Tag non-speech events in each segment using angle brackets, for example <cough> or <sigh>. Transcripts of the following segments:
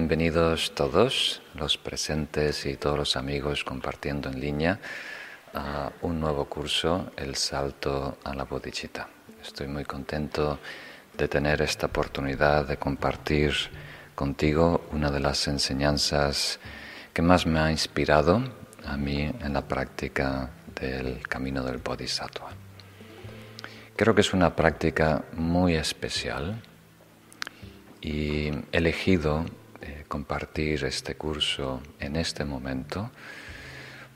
bienvenidos todos los presentes y todos los amigos compartiendo en línea a un nuevo curso, El Salto a la Bodhicitta. Estoy muy contento de tener esta oportunidad de compartir contigo una de las enseñanzas que más me ha inspirado a mí en la práctica del camino del Bodhisattva. Creo que es una práctica muy especial y elegido compartir este curso en este momento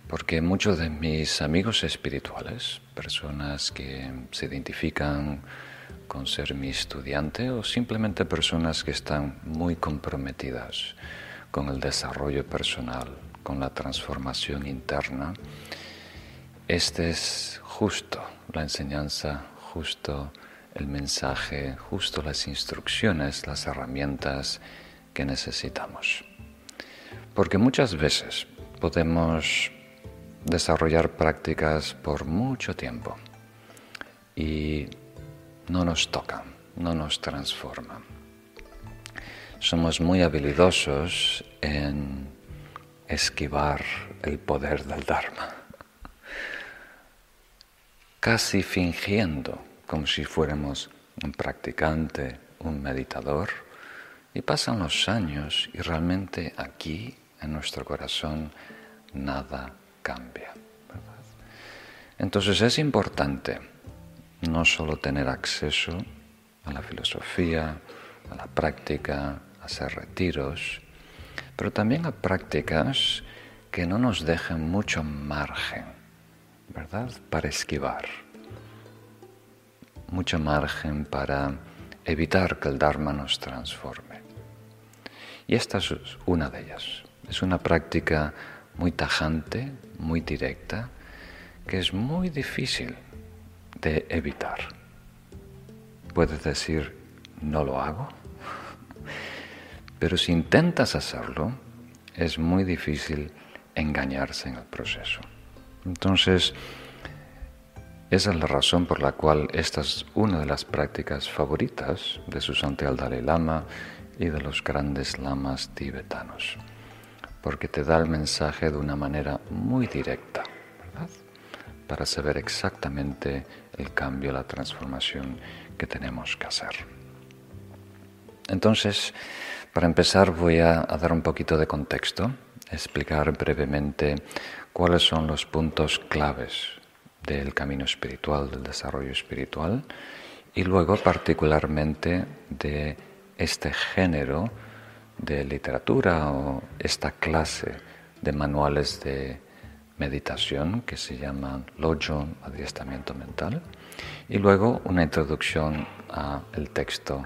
porque muchos de mis amigos espirituales, personas que se identifican con ser mi estudiante o simplemente personas que están muy comprometidas con el desarrollo personal, con la transformación interna, este es justo la enseñanza, justo el mensaje, justo las instrucciones, las herramientas que necesitamos. Porque muchas veces podemos desarrollar prácticas por mucho tiempo y no nos tocan, no nos transforman. Somos muy habilidosos en esquivar el poder del Dharma, casi fingiendo como si fuéramos un practicante, un meditador, y pasan los años y realmente aquí, en nuestro corazón, nada cambia. Entonces es importante no solo tener acceso a la filosofía, a la práctica, a hacer retiros, pero también a prácticas que no nos dejen mucho margen, ¿verdad?, para esquivar mucho margen para evitar que el Dharma nos transforme. Y esta es una de ellas. Es una práctica muy tajante, muy directa, que es muy difícil de evitar. Puedes decir, no lo hago, <laughs> pero si intentas hacerlo, es muy difícil engañarse en el proceso. Entonces, esa es la razón por la cual esta es una de las prácticas favoritas de su santidad Dalai Lama y de los grandes lamas tibetanos, porque te da el mensaje de una manera muy directa, ¿verdad? Para saber exactamente el cambio, la transformación que tenemos que hacer. Entonces, para empezar voy a, a dar un poquito de contexto, explicar brevemente cuáles son los puntos claves del camino espiritual, del desarrollo espiritual, y luego particularmente de este género de literatura o esta clase de manuales de meditación que se llaman Lojo, adiestramiento mental, y luego una introducción al texto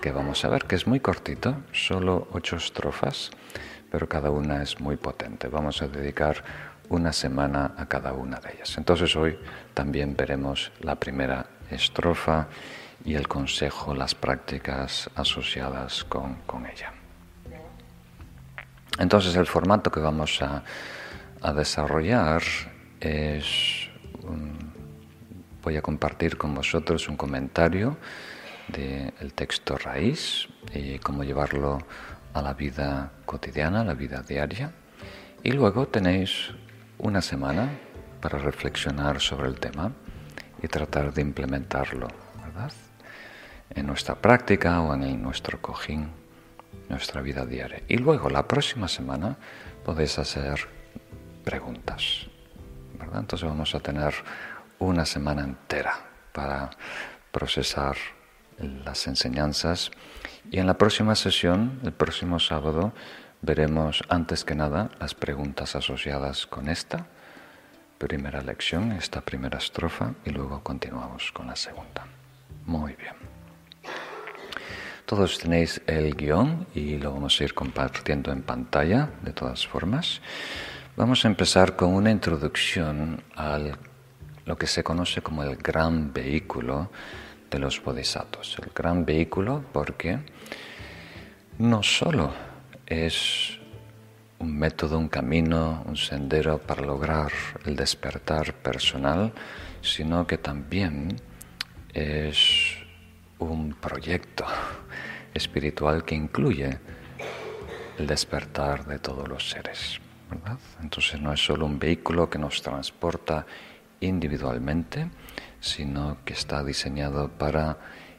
que vamos a ver, que es muy cortito, solo ocho estrofas, pero cada una es muy potente. Vamos a dedicar una semana a cada una de ellas. Entonces hoy también veremos la primera estrofa y el consejo, las prácticas asociadas con, ella. Entonces el formato que vamos a, desarrollar es, voy a compartir con vosotros un comentario del texto raíz y cómo llevarlo a la vida cotidiana, a la vida diaria. Y luego tenéis una semana para reflexionar sobre el tema y tratar de implementarlo, ¿verdad? En nuestra práctica o en nuestro cojín, nuestra vida diaria. Y luego la próxima semana podéis hacer preguntas, ¿verdad? Entonces vamos a tener una semana entera para procesar las enseñanzas y en la próxima sesión, el próximo sábado, Veremos antes que nada las preguntas asociadas con esta primera lección, esta primera estrofa, y luego continuamos con la segunda. Muy bien. Todos tenéis el guion y lo vamos a ir compartiendo en pantalla de todas formas. Vamos a empezar con una introducción a lo que se conoce como el gran vehículo de los bodhisattvas. El gran vehículo porque no solo es un método, un camino, un sendero para lograr el despertar personal, sino que también es un proyecto espiritual que incluye el despertar de todos los seres. Entonces no es solo un vehículo que nos transporta individualmente, sino que está diseñado para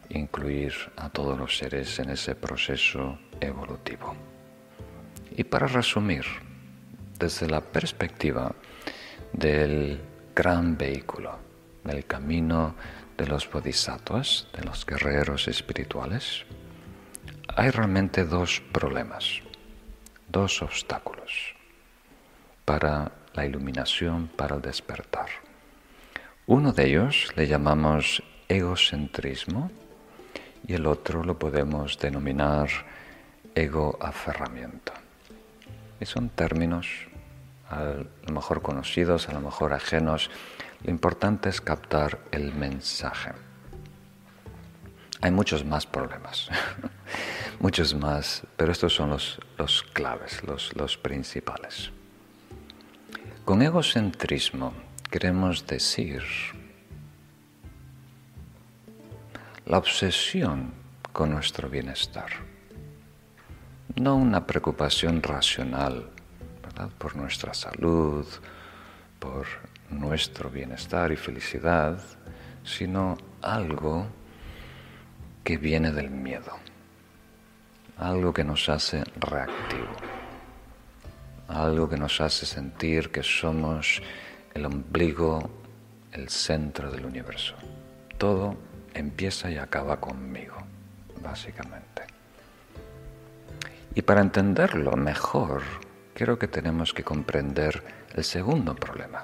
incluir a todos los seres en ese proceso evolutivo. Y para resumir, desde la perspectiva del gran vehículo, del camino de los bodhisattvas, de los guerreros espirituales, hay realmente dos problemas, dos obstáculos para la iluminación, para el despertar. Uno de ellos le llamamos egocentrismo y el otro lo podemos denominar egoaferramiento. Y son términos a lo mejor conocidos, a lo mejor ajenos. Lo importante es captar el mensaje. Hay muchos más problemas, <laughs> muchos más, pero estos son los, los claves, los, los principales. Con egocentrismo queremos decir la obsesión con nuestro bienestar, no una preocupación racional por nuestra salud, por nuestro bienestar y felicidad, sino algo que viene del miedo, algo que nos hace reactivo, algo que nos hace sentir que somos el ombligo, el centro del universo. Todo empieza y acaba conmigo, básicamente. Y para entenderlo mejor, creo que tenemos que comprender el segundo problema,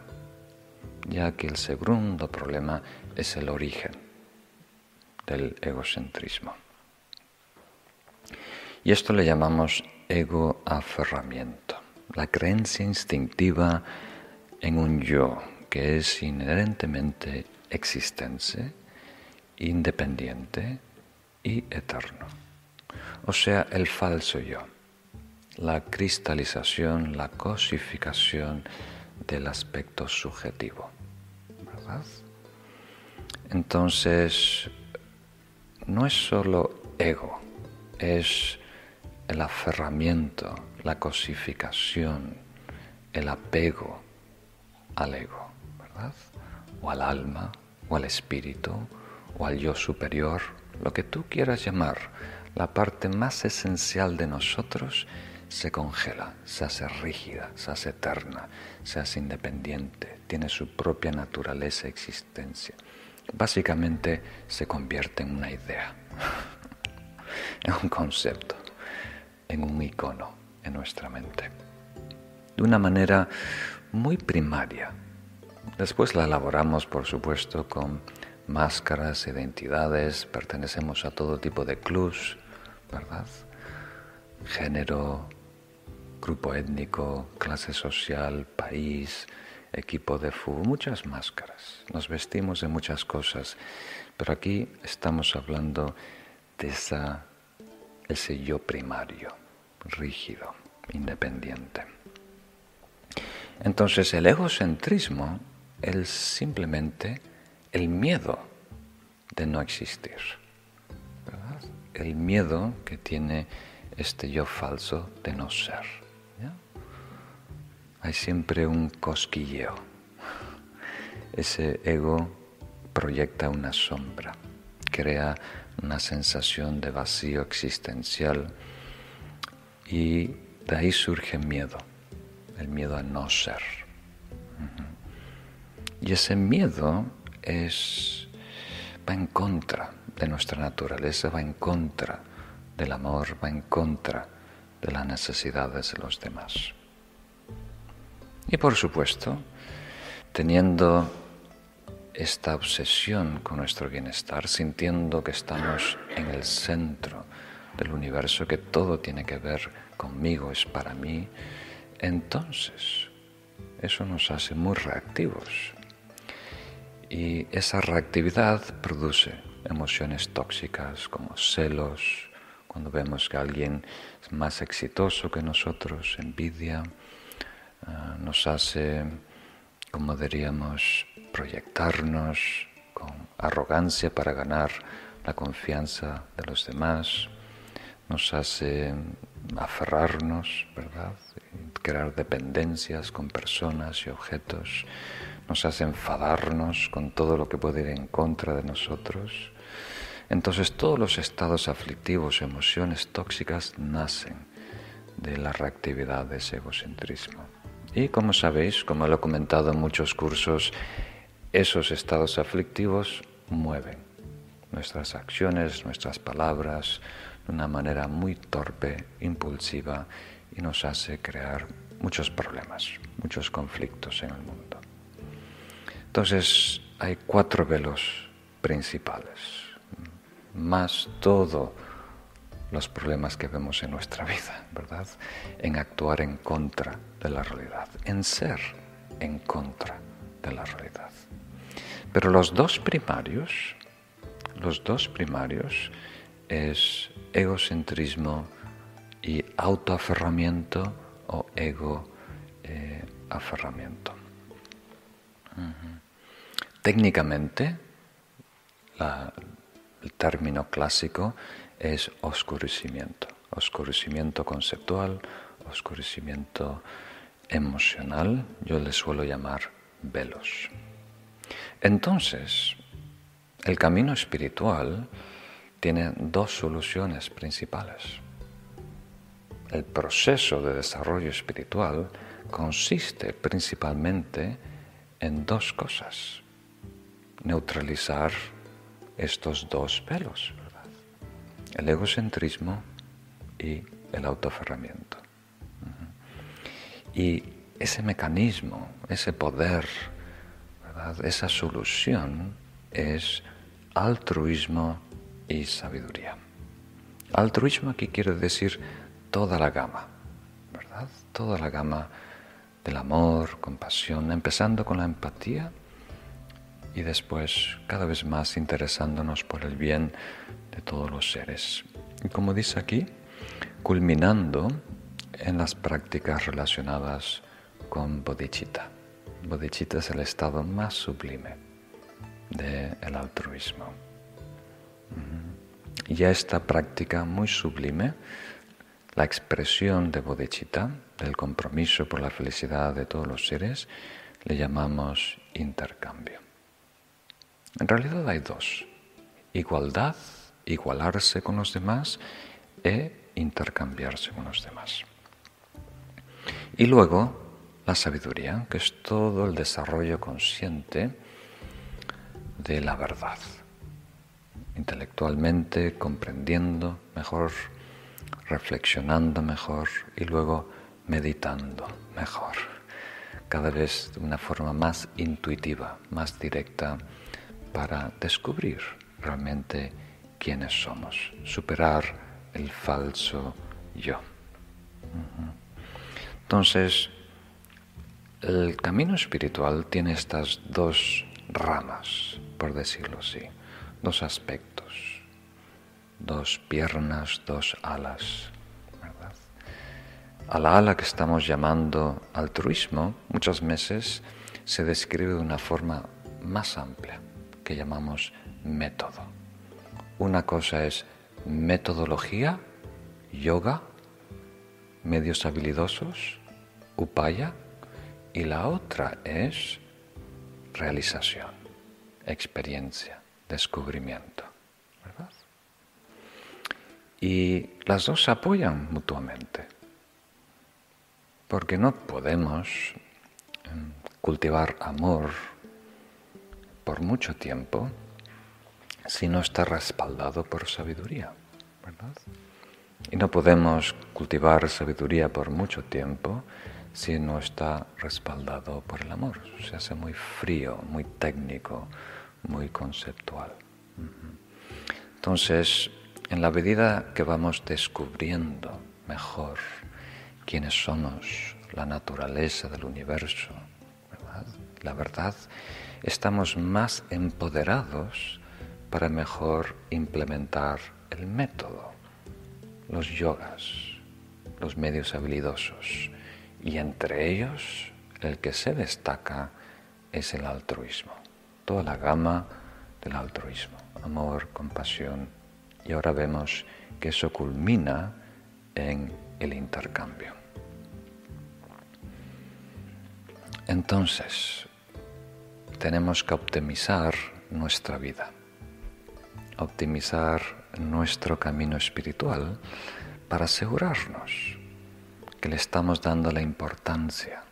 ya que el segundo problema es el origen del egocentrismo. Y esto le llamamos egoaferramiento, la creencia instintiva en un yo que es inherentemente existente, independiente y eterno. O sea, el falso yo, la cristalización, la cosificación del aspecto subjetivo. ¿Verdad? Entonces, no es solo ego, es el aferramiento, la cosificación, el apego al ego, ¿verdad? O al alma, o al espíritu, o al yo superior, lo que tú quieras llamar, la parte más esencial de nosotros se congela, se hace rígida, se hace eterna, se hace independiente, tiene su propia naturaleza existencia. Básicamente se convierte en una idea, <laughs> en un concepto, en un icono en nuestra mente. De una manera muy primaria. Después la elaboramos, por supuesto, con máscaras, identidades, pertenecemos a todo tipo de clubs, ¿verdad? Género, grupo étnico, clase social, país, equipo de fútbol, muchas máscaras. Nos vestimos de muchas cosas, pero aquí estamos hablando de esa, ese yo primario, rígido, independiente. Entonces el egocentrismo es simplemente el miedo de no existir. El miedo que tiene este yo falso de no ser. Hay siempre un cosquilleo. Ese ego proyecta una sombra, crea una sensación de vacío existencial y de ahí surge miedo el miedo a no ser. Y ese miedo es, va en contra de nuestra naturaleza, va en contra del amor, va en contra de las necesidades de los demás. Y por supuesto, teniendo esta obsesión con nuestro bienestar, sintiendo que estamos en el centro del universo, que todo tiene que ver conmigo, es para mí, entonces eso nos hace muy reactivos. Y esa reactividad produce emociones tóxicas como celos, cuando vemos que alguien es más exitoso que nosotros, envidia, nos hace, como diríamos, proyectarnos con arrogancia para ganar la confianza de los demás, nos hace aferrarnos, ¿verdad? Crear dependencias con personas y objetos, nos hace enfadarnos con todo lo que puede ir en contra de nosotros. Entonces todos los estados aflictivos, emociones tóxicas nacen de la reactividad de ese egocentrismo. Y como sabéis, como lo he comentado en muchos cursos, esos estados aflictivos mueven nuestras acciones, nuestras palabras, de una manera muy torpe, impulsiva y nos hace crear muchos problemas, muchos conflictos en el mundo. Entonces hay cuatro velos principales, más todos los problemas que vemos en nuestra vida, ¿verdad? En actuar en contra de la realidad, en ser en contra de la realidad. Pero los dos primarios, los dos primarios es egocentrismo y autoaferramiento o ego eh. Técnicamente, el término clásico es oscurecimiento, oscurecimiento conceptual, oscurecimiento emocional, yo le suelo llamar velos. Entonces, el camino espiritual tiene dos soluciones principales. El proceso de desarrollo espiritual consiste principalmente en dos cosas neutralizar estos dos velos, el egocentrismo y el autoaferramiento. Y ese mecanismo, ese poder, esa solución es altruismo y sabiduría. Altruismo aquí quiere decir toda la gama. Toda la gama del amor, compasión, empezando con la empatía y después cada vez más interesándonos por el bien de todos los seres. Y como dice aquí, culminando en las prácticas relacionadas con bodhicitta. Bodhicitta es el estado más sublime del altruismo. Y esta práctica muy sublime, la expresión de bodhicitta, del compromiso por la felicidad de todos los seres, le llamamos intercambio. En realidad hay dos. Igualdad, igualarse con los demás e intercambiarse con los demás. Y luego la sabiduría, que es todo el desarrollo consciente de la verdad. Intelectualmente comprendiendo mejor, reflexionando mejor y luego meditando mejor. Cada vez de una forma más intuitiva, más directa para descubrir realmente quiénes somos, superar el falso yo. Entonces, el camino espiritual tiene estas dos ramas, por decirlo así, dos aspectos, dos piernas, dos alas. A la ala que estamos llamando altruismo muchas veces se describe de una forma más amplia que llamamos método. Una cosa es metodología, yoga, medios habilidosos, upaya, y la otra es realización, experiencia, descubrimiento. ¿verdad? Y las dos se apoyan mutuamente, porque no podemos em, cultivar amor por mucho tiempo si no está respaldado por sabiduría, ¿verdad? Y no podemos cultivar sabiduría por mucho tiempo si no está respaldado por el amor. Se hace muy frío, muy técnico, muy conceptual. Entonces, en la medida que vamos descubriendo mejor quiénes somos, la naturaleza del universo, la verdad, estamos más empoderados para mejor implementar el método, los yogas, los medios habilidosos, y entre ellos el que se destaca es el altruismo, toda la gama del altruismo, amor, compasión, y ahora vemos que eso culmina en el intercambio. Entonces, tenemos que optimizar nuestra vida, optimizar nuestro camino espiritual para asegurarnos que le estamos dando la importancia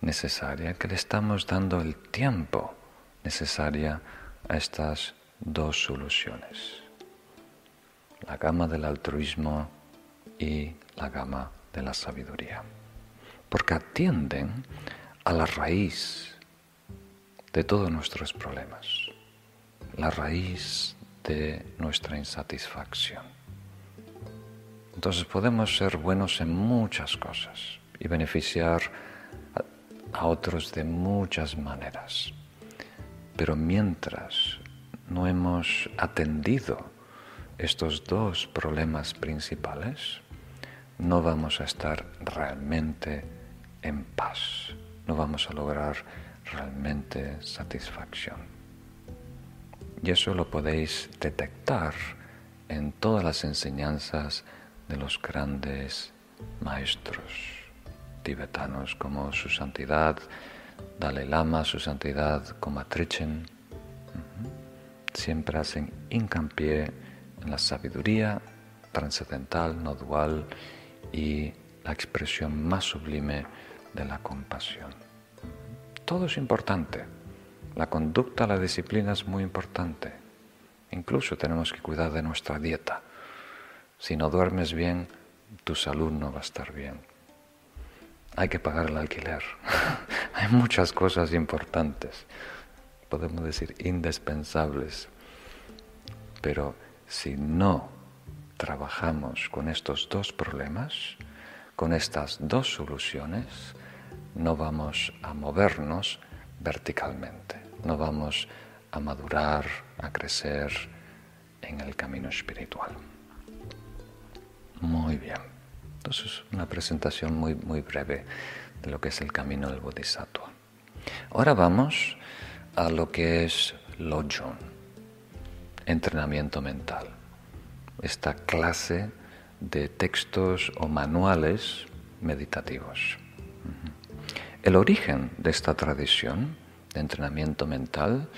necesaria, que le estamos dando el tiempo necesaria a estas dos soluciones, la gama del altruismo y la gama de la sabiduría, porque atienden a la raíz de todos nuestros problemas, la raíz de nuestra insatisfacción. Entonces podemos ser buenos en muchas cosas y beneficiar a otros de muchas maneras. Pero mientras no hemos atendido estos dos problemas principales, no vamos a estar realmente en paz, no vamos a lograr realmente satisfacción. Y eso lo podéis detectar en todas las enseñanzas de los grandes maestros tibetanos como su santidad Dalai Lama, su santidad Komatrichen. Siempre hacen hincapié en la sabiduría trascendental, no dual y la expresión más sublime de la compasión. Todo es importante. La conducta, la disciplina es muy importante. Incluso tenemos que cuidar de nuestra dieta. Si no duermes bien, tu salud no va a estar bien. Hay que pagar el alquiler. <laughs> Hay muchas cosas importantes, podemos decir indispensables. Pero si no trabajamos con estos dos problemas, con estas dos soluciones, no vamos a movernos verticalmente, no vamos a madurar, a crecer en el camino espiritual. Muy bien. Entonces, una presentación muy, muy breve de lo que es el camino del Bodhisattva. Ahora vamos a lo que es Lojong, entrenamiento mental. Esta clase de textos o manuales meditativos. El origen de esta tradición de entrenamiento mental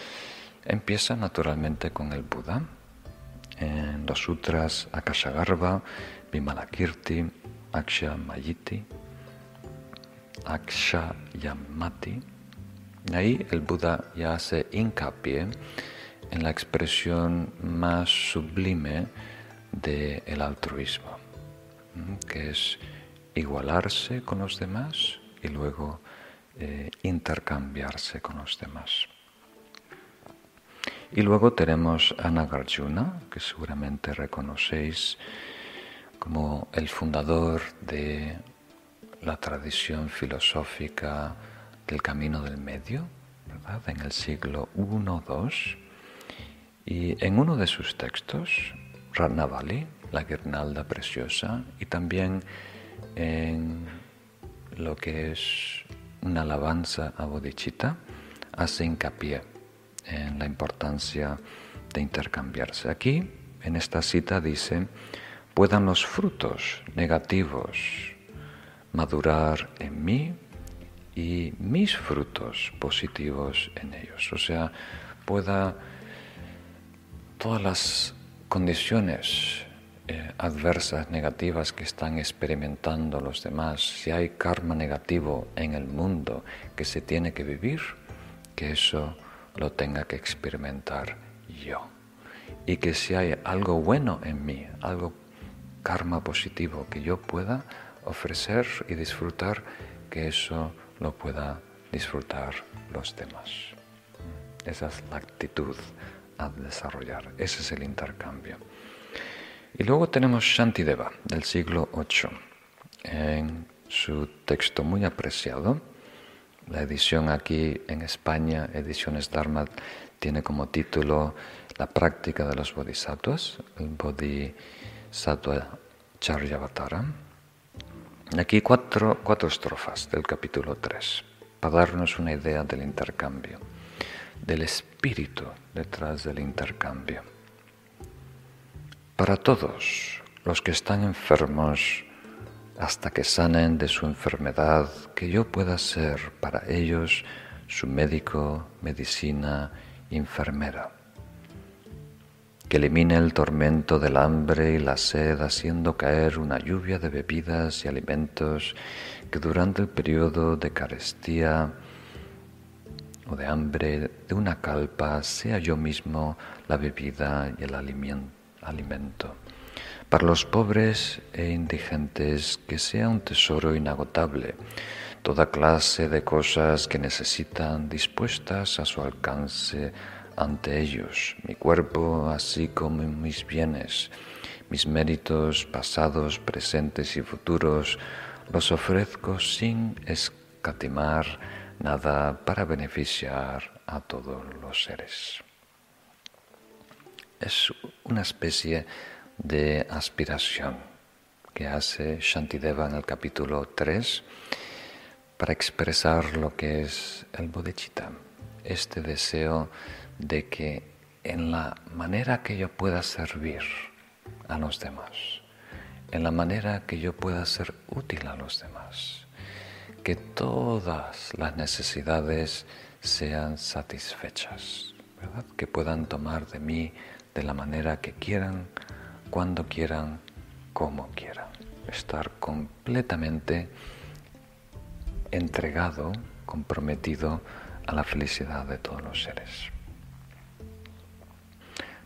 empieza naturalmente con el Buda. En los sutras Akashagarva, Vimalakirti, Akshamayiti, Akshayamati. Ahí el Buda ya hace hincapié en la expresión más sublime del altruismo, que es igualarse con los demás y luego eh, intercambiarse con los demás. Y luego tenemos a Nagarjuna, que seguramente reconocéis como el fundador de la tradición filosófica del camino del medio, ¿verdad? en el siglo I-II. Y en uno de sus textos, Ratnavali, la guirnalda preciosa, y también en lo que es una alabanza a Bodhicitta, hace hincapié en la importancia de intercambiarse. Aquí, en esta cita, dice, puedan los frutos negativos madurar en mí y mis frutos positivos en ellos. O sea, pueda todas las condiciones eh, adversas, negativas que están experimentando los demás, si hay karma negativo en el mundo que se tiene que vivir, que eso lo tenga que experimentar yo. Y que si hay algo bueno en mí, algo karma positivo que yo pueda ofrecer y disfrutar, que eso lo pueda disfrutar los demás. Esa es la actitud a desarrollar, ese es el intercambio. Y luego tenemos Shantideva del siglo VIII, en su texto muy apreciado. La edición aquí en España, Ediciones Dharma, tiene como título La práctica de los bodhisattvas, el Bodhisattva Charyavatara Aquí cuatro, cuatro estrofas del capítulo 3 para darnos una idea del intercambio, del espíritu detrás del intercambio. Para todos, los que están enfermos hasta que sanen de su enfermedad, que yo pueda ser para ellos su médico, medicina, enfermera. Que elimine el tormento del hambre y la sed, haciendo caer una lluvia de bebidas y alimentos que durante el periodo de carestía o de hambre de una calpa sea yo mismo la bebida y el alimento. Para los pobres e indigentes que sea un tesoro inagotable, toda clase de cosas que necesitan dispuestas a su alcance ante ellos, mi cuerpo así como mis bienes, mis méritos pasados, presentes y futuros, los ofrezco sin escatimar nada para beneficiar a todos los seres. Es una especie de aspiración que hace Shantideva en el capítulo 3 para expresar lo que es el bodhicitta, este deseo de que en la manera que yo pueda servir a los demás, en la manera que yo pueda ser útil a los demás, que todas las necesidades sean satisfechas, que puedan tomar de mí de la manera que quieran, cuando quieran, como quieran. Estar completamente entregado, comprometido a la felicidad de todos los seres.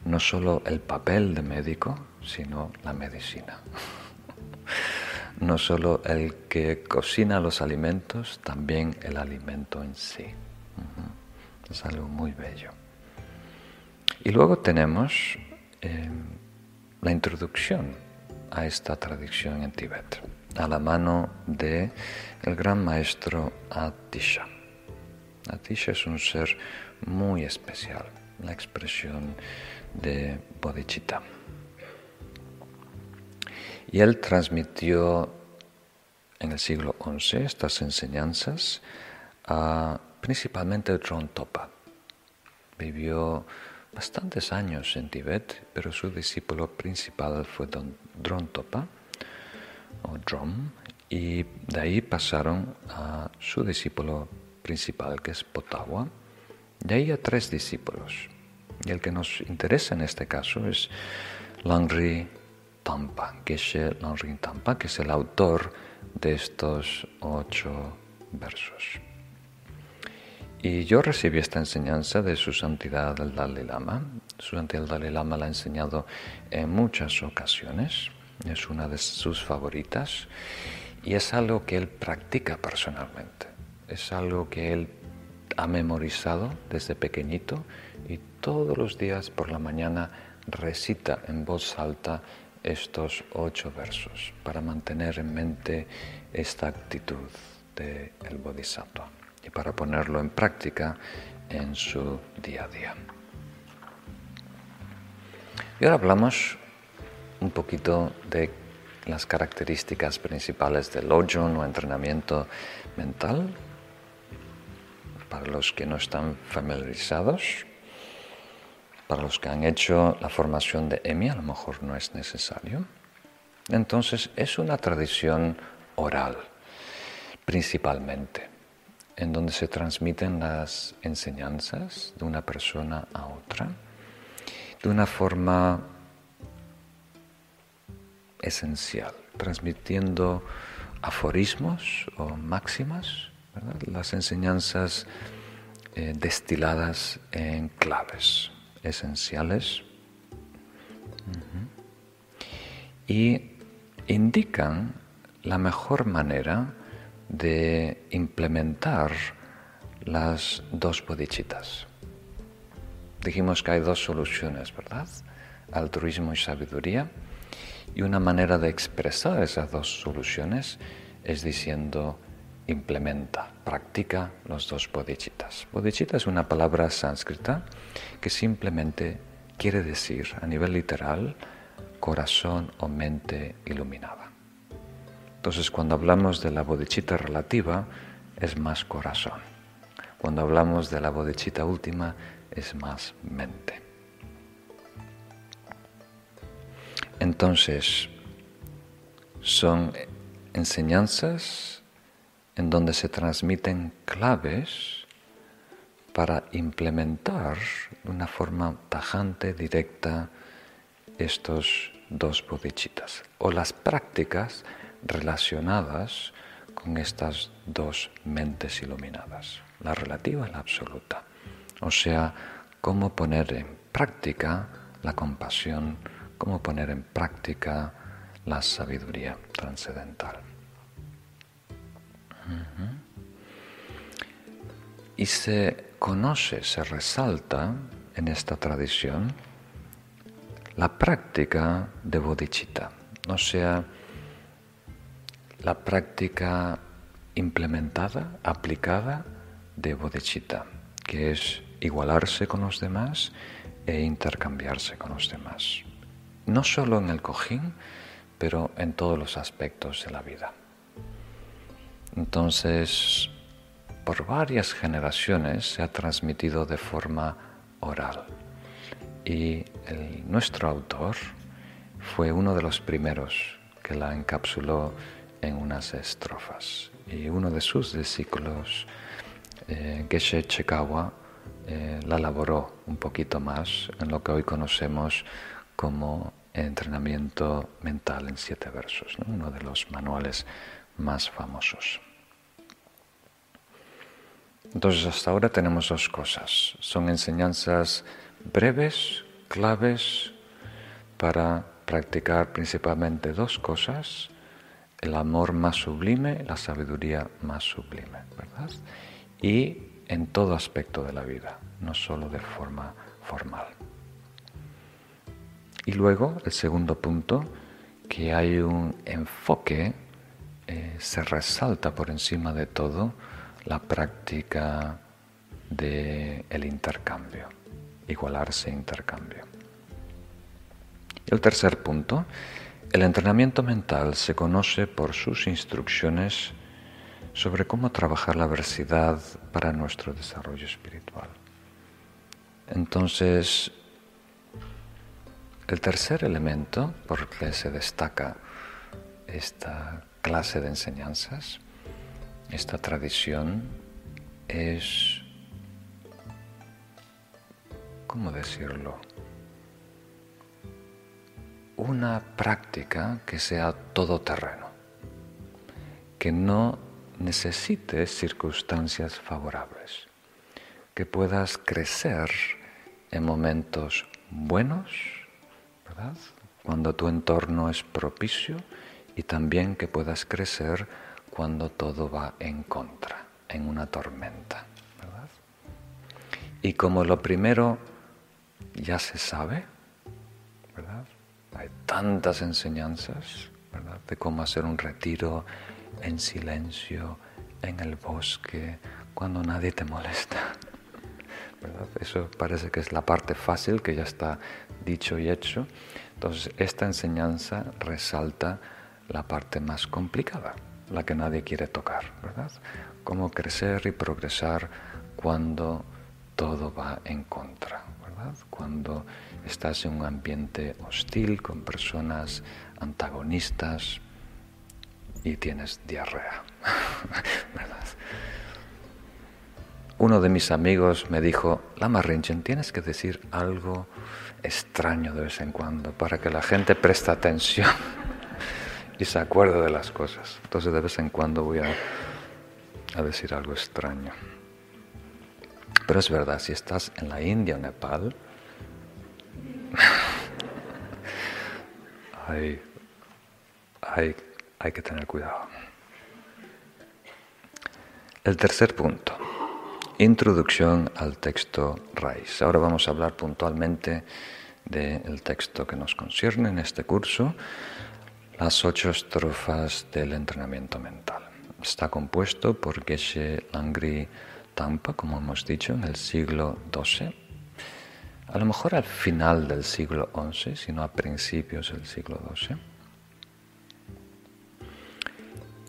No solo el papel de médico, sino la medicina. <laughs> No solo el que cocina los alimentos, también el alimento en sí. Es algo muy bello. Y luego tenemos eh, la introducción a esta tradición en Tíbet, a la mano de el gran maestro Atisha. Atisha es un ser muy especial, la expresión de bodhicitta. Y él transmitió en el siglo XI estas enseñanzas a principalmente Topa. Vivió bastantes años en Tibet, pero su discípulo principal fue Don Drontopa, o Drom, y de ahí pasaron a su discípulo principal, que es Potawa, de ahí a tres discípulos. Y el que nos interesa en este caso es Langri Tampa, Geshe Langri Tampa, que es el autor de estos ocho versos. Y yo recibí esta enseñanza de su santidad el Dalai Lama. Su santidad el Dalai Lama la ha enseñado en muchas ocasiones. Es una de sus favoritas. Y es algo que él practica personalmente. Es algo que él ha memorizado desde pequeñito y todos los días por la mañana recita en voz alta estos ocho versos para mantener en mente esta actitud del el Bodhisattva y para ponerlo en práctica en su día a día. Y ahora hablamos un poquito de las características principales del Lojong o entrenamiento mental. Para los que no están familiarizados, para los que han hecho la formación de EMI, a lo mejor no es necesario. Entonces, es una tradición oral, principalmente en donde se transmiten las enseñanzas de una persona a otra de una forma esencial, transmitiendo aforismos o máximas, las enseñanzas eh, destiladas en claves esenciales y indican la mejor manera de implementar las dos bodhicittas. Dijimos que hay dos soluciones, ¿verdad? Altruismo y sabiduría. Y una manera de expresar esas dos soluciones es diciendo implementa, practica los dos bodhicittas. Bodhicitta es una palabra sánscrita que simplemente quiere decir a nivel literal corazón o mente iluminada. Entonces, cuando hablamos de la bodhicitta relativa, es más corazón. Cuando hablamos de la bodhicitta última, es más mente. Entonces, son enseñanzas en donde se transmiten claves para implementar de una forma tajante, directa, estos dos bodhicittas o las prácticas relacionadas con estas dos mentes iluminadas, la relativa y la absoluta. O sea, cómo poner en práctica la compasión, cómo poner en práctica la sabiduría trascendental. Y se conoce, se resalta en esta tradición la práctica de bodhicitta, o sea, la práctica implementada, aplicada de bodhicitta, que es igualarse con los demás e intercambiarse con los demás. No solo en el cojín, pero en todos los aspectos de la vida. Entonces, por varias generaciones se ha transmitido de forma oral y nuestro autor fue uno de los primeros que la encapsuló en unas estrofas. Y uno de sus discípulos, eh, Geshe Chekawa, eh, la elaboró un poquito más en lo que hoy conocemos como entrenamiento mental en siete versos, uno de los manuales más famosos. Entonces hasta ahora tenemos dos cosas. Son enseñanzas breves, claves para practicar principalmente dos cosas, el amor más sublime, la sabiduría más sublime, ¿verdad? Y en todo aspecto de la vida, no solo de forma formal. Y luego, el segundo punto, que hay un enfoque, eh, se resalta por encima de todo la práctica del el intercambio igualarse intercambio. el tercer punto, el entrenamiento mental se conoce por sus instrucciones sobre cómo trabajar la adversidad para nuestro desarrollo espiritual. Entonces, el tercer elemento por el que se destaca esta clase de enseñanzas, esta tradición, es ¿cómo decirlo? Una práctica que sea todoterreno, que no necesite circunstancias favorables, que puedas crecer en momentos buenos, ¿verdad? Cuando tu entorno es propicio y también que puedas crecer cuando todo va en contra, en una tormenta, ¿verdad? Y como lo primero ya se sabe, ¿verdad? Hay tantas enseñanzas, ¿verdad? De cómo hacer un retiro en silencio, en el bosque, cuando nadie te molesta. <laughs> ¿verdad? Eso parece que es la parte fácil que ya está dicho y hecho. Entonces, esta enseñanza resalta la parte más complicada, la que nadie quiere tocar, ¿verdad? Cómo crecer y progresar cuando todo va en contra cuando estás en un ambiente hostil con personas antagonistas y tienes diarrea. <laughs> Uno de mis amigos me dijo, Lama Rinchen, tienes que decir algo extraño de vez en cuando para que la gente preste atención <laughs> se acuerde de las cosas. Entonces de vez en cuando voy a decir algo extraño. Pero es verdad, si estás en la India o Nepal, <laughs> hay, hay que tener cuidado. El tercer punto, introducción al texto raíz. Ahora vamos a hablar puntualmente del texto que nos concierne en este curso, las ocho estrofas del entrenamiento mental. Está compuesto por Geshe Langri Tampa, como hemos dicho, en el siglo XII, a lo mejor al final del siglo XI, sino a principios del siglo XII.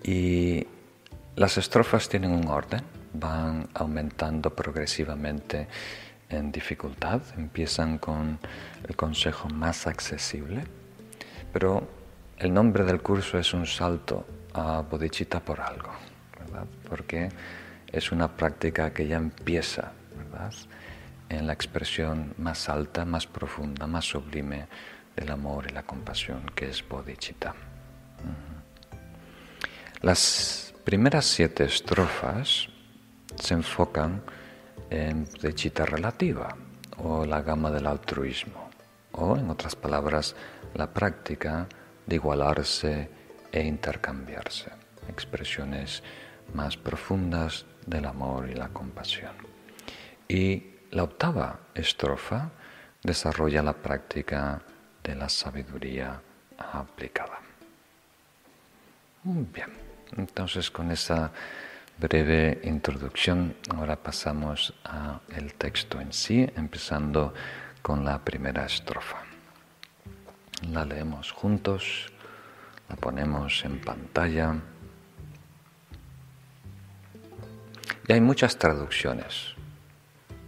Y las estrofas tienen un orden, van aumentando progresivamente en dificultad, empiezan con el consejo más accesible, pero el nombre del curso es un salto a bodhicitta por algo, ¿verdad? Porque es una práctica que ya empieza. En la expresión más alta, más profunda, más sublime del amor y la compasión, que es bodhicitta. Las primeras siete estrofas se enfocan en bodhicitta relativa o la gama del altruismo, o en otras palabras, la práctica de igualarse e intercambiarse, expresiones más profundas del amor y la compasión. Y la octava estrofa desarrolla la práctica de la sabiduría aplicada. Bien, entonces con esa breve introducción ahora pasamos al texto en sí, empezando con la primera estrofa. La leemos juntos, la ponemos en pantalla. Y hay muchas traducciones,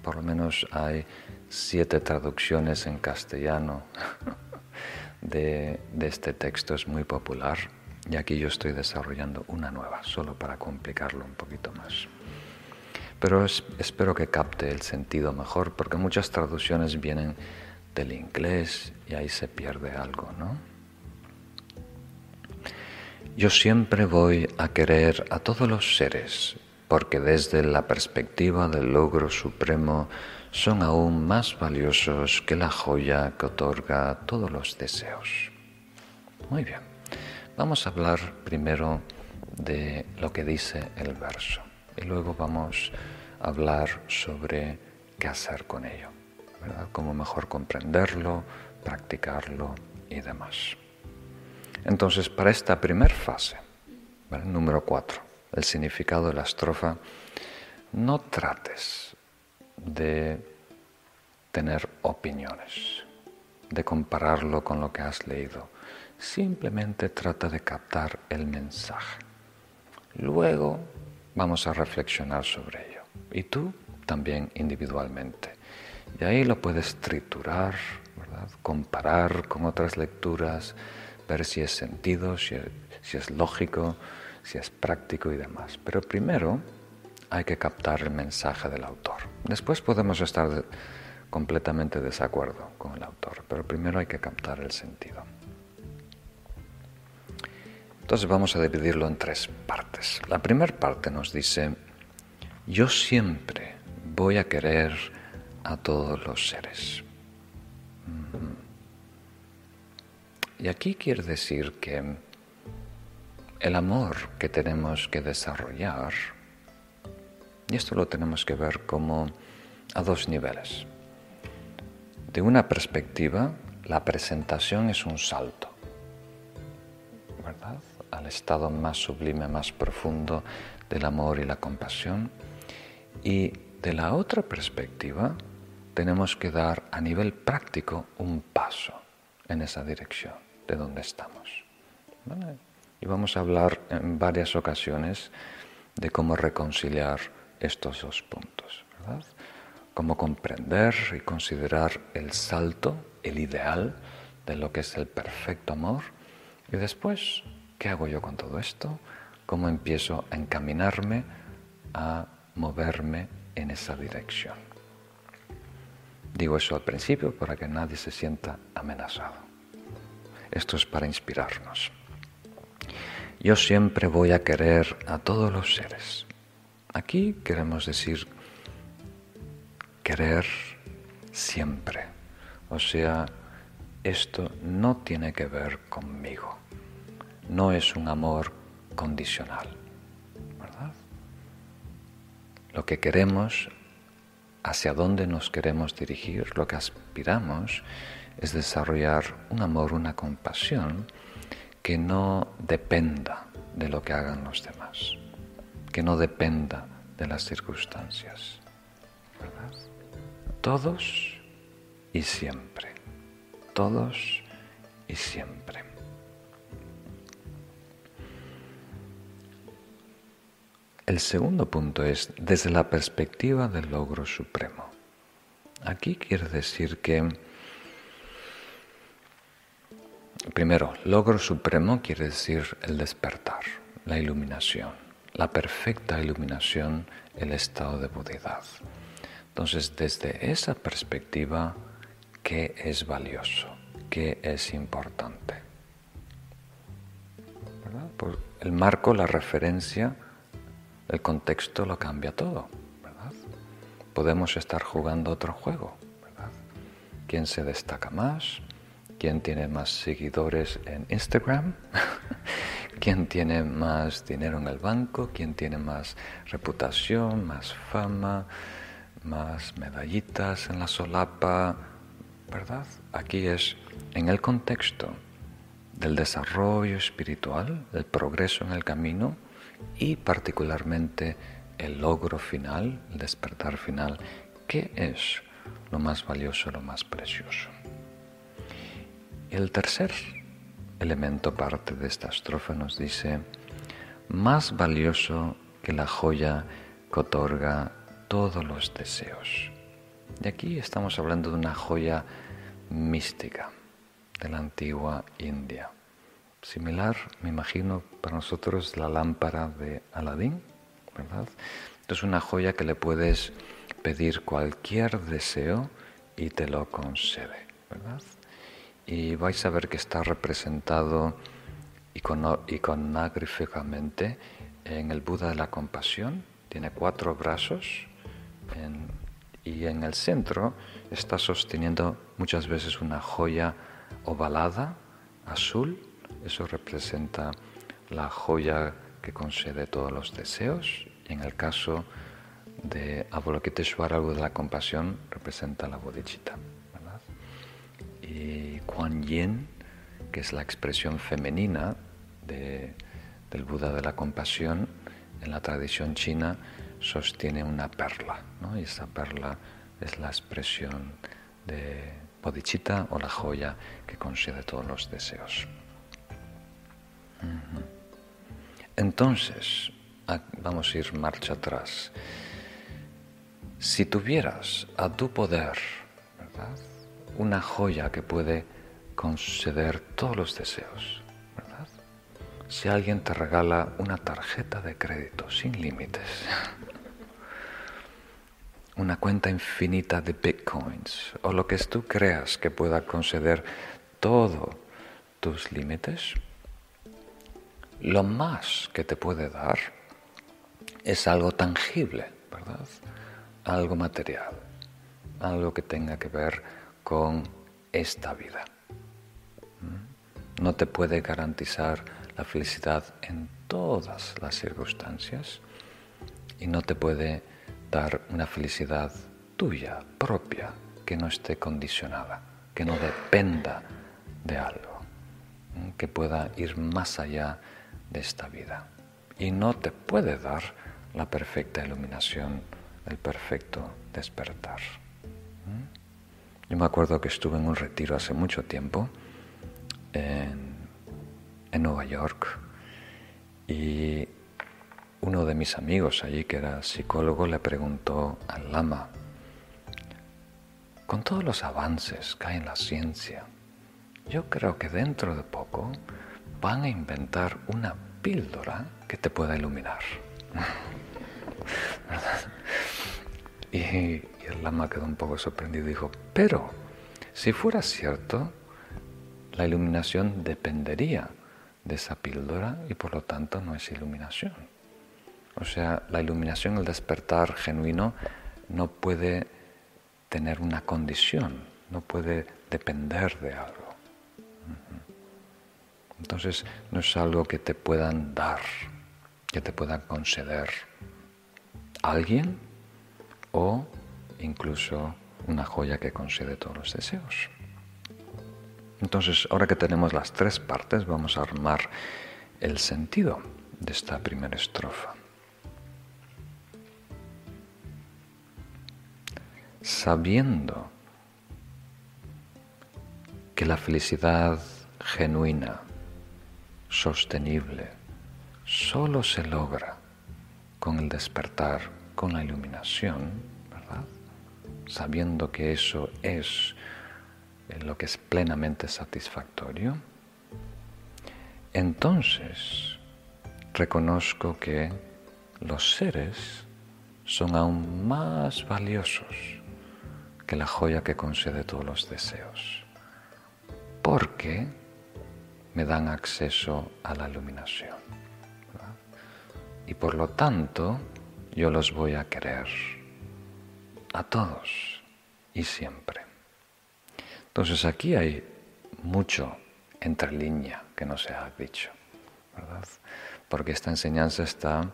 por lo menos hay siete traducciones en castellano <laughs> de, este texto, es muy popular. Y aquí yo estoy desarrollando una nueva, solo para complicarlo un poquito más. Pero espero que capte el sentido mejor, porque muchas traducciones vienen del inglés y ahí se pierde algo, ¿no? Yo siempre voy a querer a todos los seres, porque desde la perspectiva del logro supremo son aún más valiosos que la joya que otorga todos los deseos. Muy bien, vamos a hablar primero de lo que dice el verso y luego vamos a hablar sobre qué hacer con ello cómo mejor comprenderlo, practicarlo y demás. Entonces, para esta primera fase, número cuatro, el significado de la estrofa, no trates de tener opiniones, de compararlo con lo que has leído. Simplemente trata de captar el mensaje. Luego vamos a reflexionar sobre ello. Y tú también individualmente. Y ahí lo puedes triturar, comparar con otras lecturas, ver si es sentido, si es, lógico, si es práctico y demás. Pero primero hay que captar el mensaje del autor. Después podemos estar completamente de desacuerdo con el autor, pero primero hay que captar el sentido. Entonces vamos a dividirlo en tres partes. La primera parte nos dice, yo siempre voy a querer a todos los seres. Y aquí quiere decir que el amor que tenemos que desarrollar, y esto lo tenemos que ver como a dos niveles. De una perspectiva, la presentación es un salto, ¿verdad? Al estado más sublime, más profundo del amor y la compasión. Y de la otra perspectiva, tenemos que dar a nivel práctico un paso en esa dirección de donde estamos. Y vamos a hablar en varias ocasiones de cómo reconciliar estos dos puntos, ¿verdad? Cómo comprender y considerar el salto, el ideal de lo que es el perfecto amor. Y después, ¿qué hago yo con todo esto? ¿Cómo empiezo a encaminarme, a moverme en esa dirección? Digo eso al principio para que nadie se sienta amenazado. Esto es para inspirarnos. Yo siempre voy a querer a todos los seres. Aquí queremos decir querer siempre. O sea, esto no tiene que ver conmigo. No es un amor condicional. ¿Verdad? Lo que queremos hacia dónde nos queremos dirigir, lo que aspiramos es desarrollar un amor, una compasión que no dependa de lo que hagan los demás, que no dependa de las circunstancias. Todos y siempre, todos y siempre. El segundo punto es desde la perspectiva del logro supremo. Aquí quiere decir que primero, logro supremo quiere decir el despertar, la iluminación, la perfecta iluminación, el estado de budidad. Entonces, desde esa perspectiva, ¿qué es valioso? ¿Qué es importante? El marco, la referencia, el contexto lo cambia todo. Podemos estar jugando otro juego. ¿Quién se destaca más? ¿Quién tiene más seguidores en Instagram? <laughs> ¿Quién tiene más dinero en el banco? ¿Quién tiene más reputación, más fama, más medallitas en la solapa? ¿Verdad? Aquí es en el contexto del desarrollo espiritual, del progreso en el camino y particularmente el logro final, el despertar final, ¿qué es lo más valioso, lo más precioso. El tercer elemento parte de esta estrofa nos dice, más valioso que la joya que otorga todos los deseos. Y aquí estamos hablando de una joya mística de la antigua India. Similar, me imagino, para nosotros la lámpara de Aladín, ¿verdad? Es una joya que le puedes pedir cualquier deseo y te lo concede, ¿verdad? Y vais a ver que está representado iconográficamente en el Buda de la compasión. Tiene cuatro brazos y en el centro está sosteniendo muchas veces una joya ovalada, azul. Eso representa la joya que concede todos los deseos. Y en el caso de Avalokiteshvara, algo de la compasión, representa la bodhicitta. Y Kuan Yin, que es la expresión femenina del Buda de la compasión, en la tradición china sostiene una perla, y esa perla es la expresión de bodhicitta o la joya que concede todos los deseos. Entonces, vamos a ir marcha atrás. Si tuvieras a tu poder una joya que puede conceder todos los deseos, ¿verdad? si alguien te regala una tarjeta de crédito sin límites, <laughs> una cuenta infinita de bitcoins o lo que tú creas que pueda conceder todos tus límites, lo más que te puede dar es algo tangible, ¿verdad? algo material, algo que tenga que ver con esta vida. ¿Mm? No te puede garantizar la felicidad en todas las circunstancias y no te puede dar una felicidad tuya, propia, que no esté condicionada, que no dependa de algo, que pueda ir más allá de esta vida. Y no te puede dar la perfecta iluminación el perfecto despertar. ¿Mm? Yo me acuerdo que estuve en un retiro hace mucho tiempo en, Nueva York y uno de mis amigos allí, que era psicólogo, le preguntó al lama, con todos los avances que hay en la ciencia, yo creo que dentro de poco van a inventar una píldora que te pueda iluminar. <laughs> Y, el lama quedó un poco sorprendido y dijo, pero si fuera cierto, la iluminación dependería de esa píldora y por lo tanto no es iluminación. O sea, la iluminación, el despertar genuino, no puede tener una condición, no puede depender de algo. Entonces no es algo que te puedan dar, que te puedan conceder alguien o incluso una joya que concede todos los deseos. Entonces, ahora que tenemos las tres partes, vamos a armar el sentido de esta primera estrofa. Sabiendo que la felicidad genuina, sostenible, solo se logra con el despertar con la iluminación. Sabiendo que eso es lo que es plenamente satisfactorio, entonces reconozco que los seres son aún más valiosos que la joya que concede todos los deseos, porque me dan acceso a la iluminación. Y por lo tanto, yo los voy a querer a todos y siempre. Entonces aquí hay mucho entre línea que no se ha dicho, ¿verdad? Porque esta enseñanza está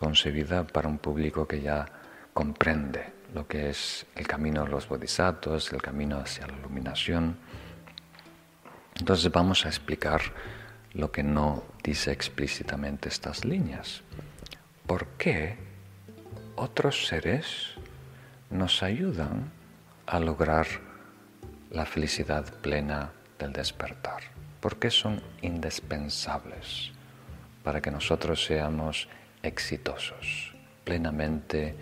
concebida para un público que ya comprende lo que es el camino de los bodhisattvas, el camino hacia la iluminación. Entonces vamos a explicar lo que no dice explícitamente estas líneas. ¿Por qué otros seres nos ayudan a lograr la felicidad plena del despertar? ¿Por qué son indispensables para que nosotros seamos exitosos, plenamente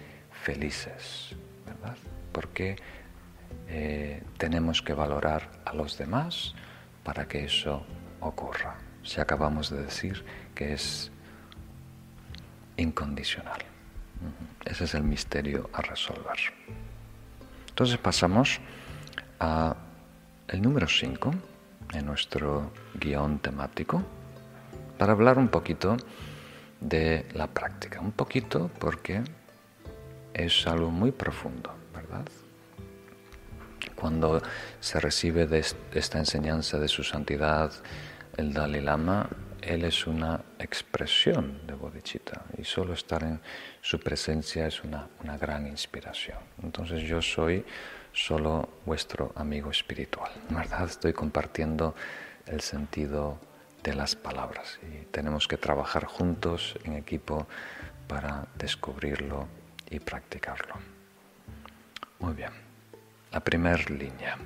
felices, ¿verdad? Porque eh, tenemos que valorar a los demás para que eso ocurra. Si acabamos de decir que es incondicional. Ese es el misterio a resolver. Entonces pasamos a el número 5 en nuestro guion temático para hablar un poquito de la práctica. Un poquito porque es algo muy profundo, ¿verdad? Cuando se recibe de esta enseñanza de su santidad el Dalai Lama, él es una expresión de bodhicitta y solo estar en su presencia es una, gran inspiración. Entonces yo soy solo vuestro amigo espiritual, ¿verdad? Estoy compartiendo el sentido de las palabras y tenemos que trabajar juntos en equipo para descubrirlo y practicarlo. Muy bien, la primera línea.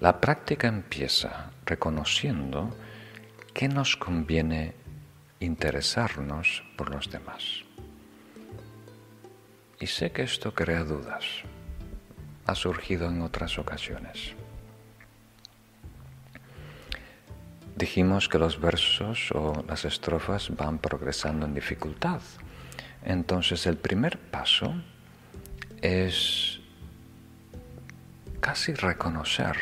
La práctica empieza reconociendo que nos conviene interesarnos por los demás. Y sé que esto crea dudas. Ha surgido en otras ocasiones. Dijimos que los versos o las estrofas van progresando en dificultad. Entonces el primer paso es casi reconocer,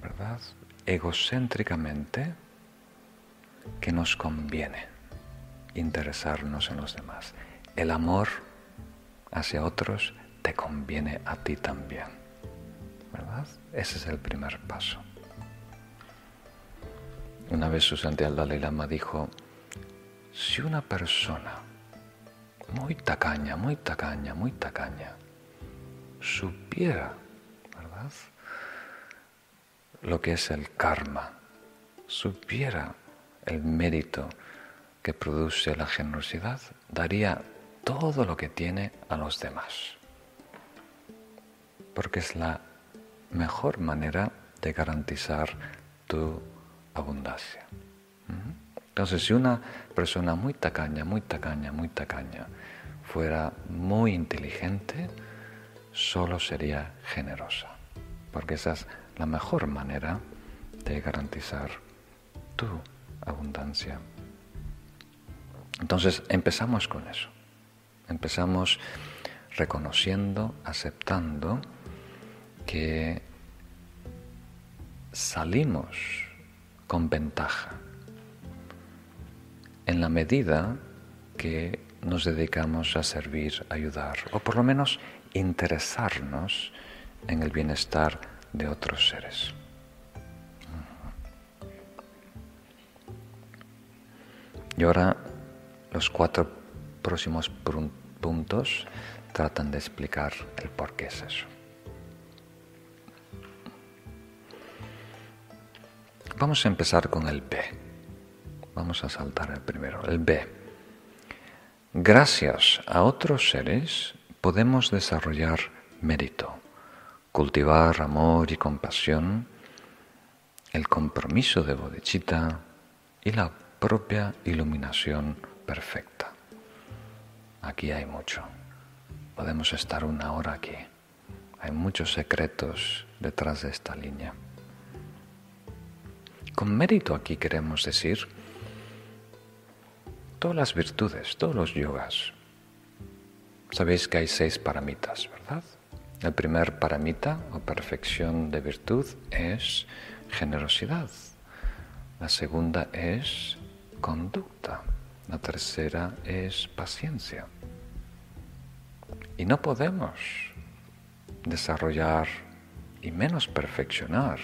¿verdad? Egocéntricamente que nos conviene interesarnos en los demás. El amor hacia otros te conviene a ti también, ¿verdad? Ese es el primer paso. Una vez su santidad Dalai Lama dijo, si una persona muy tacaña, muy tacaña, muy tacaña, supiera, ¿verdad? Lo que es el karma, supiera el mérito que produce la generosidad, daría todo lo que tiene a los demás. Porque es la mejor manera de garantizar tu abundancia. Entonces, si una persona muy tacaña, muy tacaña, muy tacaña fuera muy inteligente, solo sería generosa, porque esa es la mejor manera de garantizar tu abundancia. Entonces, empezamos con eso. Empezamos reconociendo, aceptando que salimos con ventaja, en la medida que nos dedicamos a servir, ayudar, o por lo menos interesarnos en el bienestar de otros seres. Y ahora los cuatro próximos puntos tratan de explicar el por qué es eso. Vamos a empezar con el B. Vamos a saltar el primero, el B. Gracias a otros seres podemos desarrollar mérito, cultivar amor y compasión, el compromiso de bodhicitta y la propia iluminación perfecta. Aquí hay mucho. Podemos estar una hora aquí. Hay muchos secretos detrás de esta línea. con mérito aquí queremos decir todas las virtudes, todos los yogas. Sabéis que hay seis paramitas, ¿verdad? El primer paramita o perfección de virtud es generosidad. La segunda es conducta. La tercera es paciencia. Y no podemos desarrollar y menos perfeccionar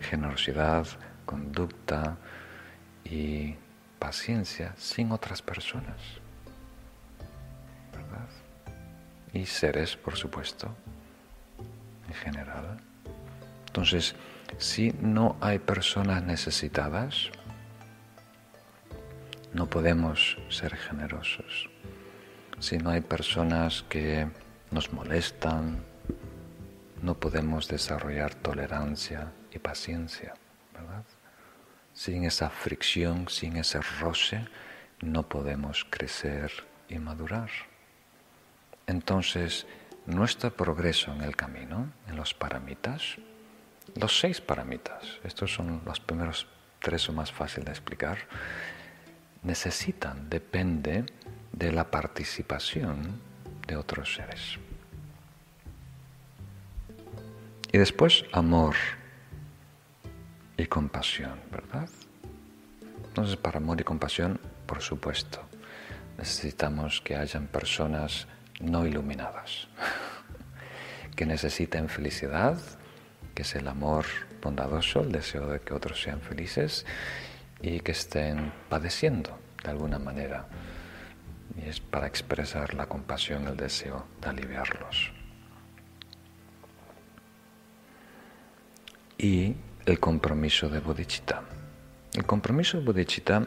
generosidad, conducta y paciencia sin otras personas. Y seres, por supuesto, en general. Entonces, si no hay personas necesitadas, no podemos ser generosos. Si no hay personas que nos molestan, no podemos desarrollar tolerancia y paciencia, ¿verdad? Sin esa fricción, sin ese roce, no podemos crecer y madurar. Entonces, nuestro progreso en el camino, en los paramitas, los seis paramitas, estos son los primeros tres o más fáciles de explicar, necesitan, depende de la participación de otros seres. Y después amor y compasión, ¿verdad? Entonces para amor y compasión, por supuesto, necesitamos que hayan personas no iluminadas, <laughs> que necesiten felicidad, que es el amor bondadoso, el deseo de que otros sean felices y que estén padeciendo de alguna manera. Y es para expresar la compasión, el deseo de aliviarlos. Y el compromiso de bodhicitta. El compromiso de bodhicitta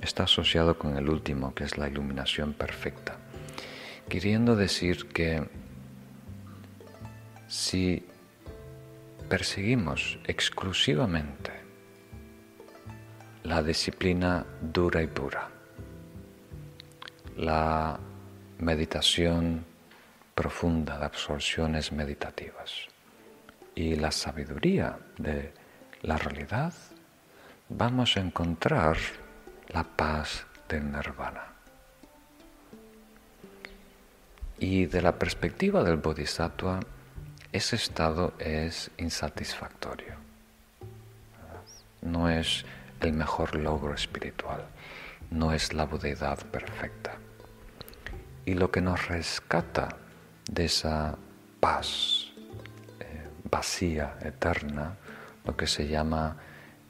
está asociado con el último, que es la iluminación perfecta, queriendo decir que si perseguimos exclusivamente la disciplina dura y pura, la meditación profunda de absorciones meditativas y la sabiduría de la realidad, vamos a encontrar la paz del nirvana. Y de la perspectiva del bodhisattva, ese estado es insatisfactorio. No es el mejor logro espiritual, no es la budeidad perfecta. Y lo que nos rescata de esa paz eh, vacía, eterna, lo que se llama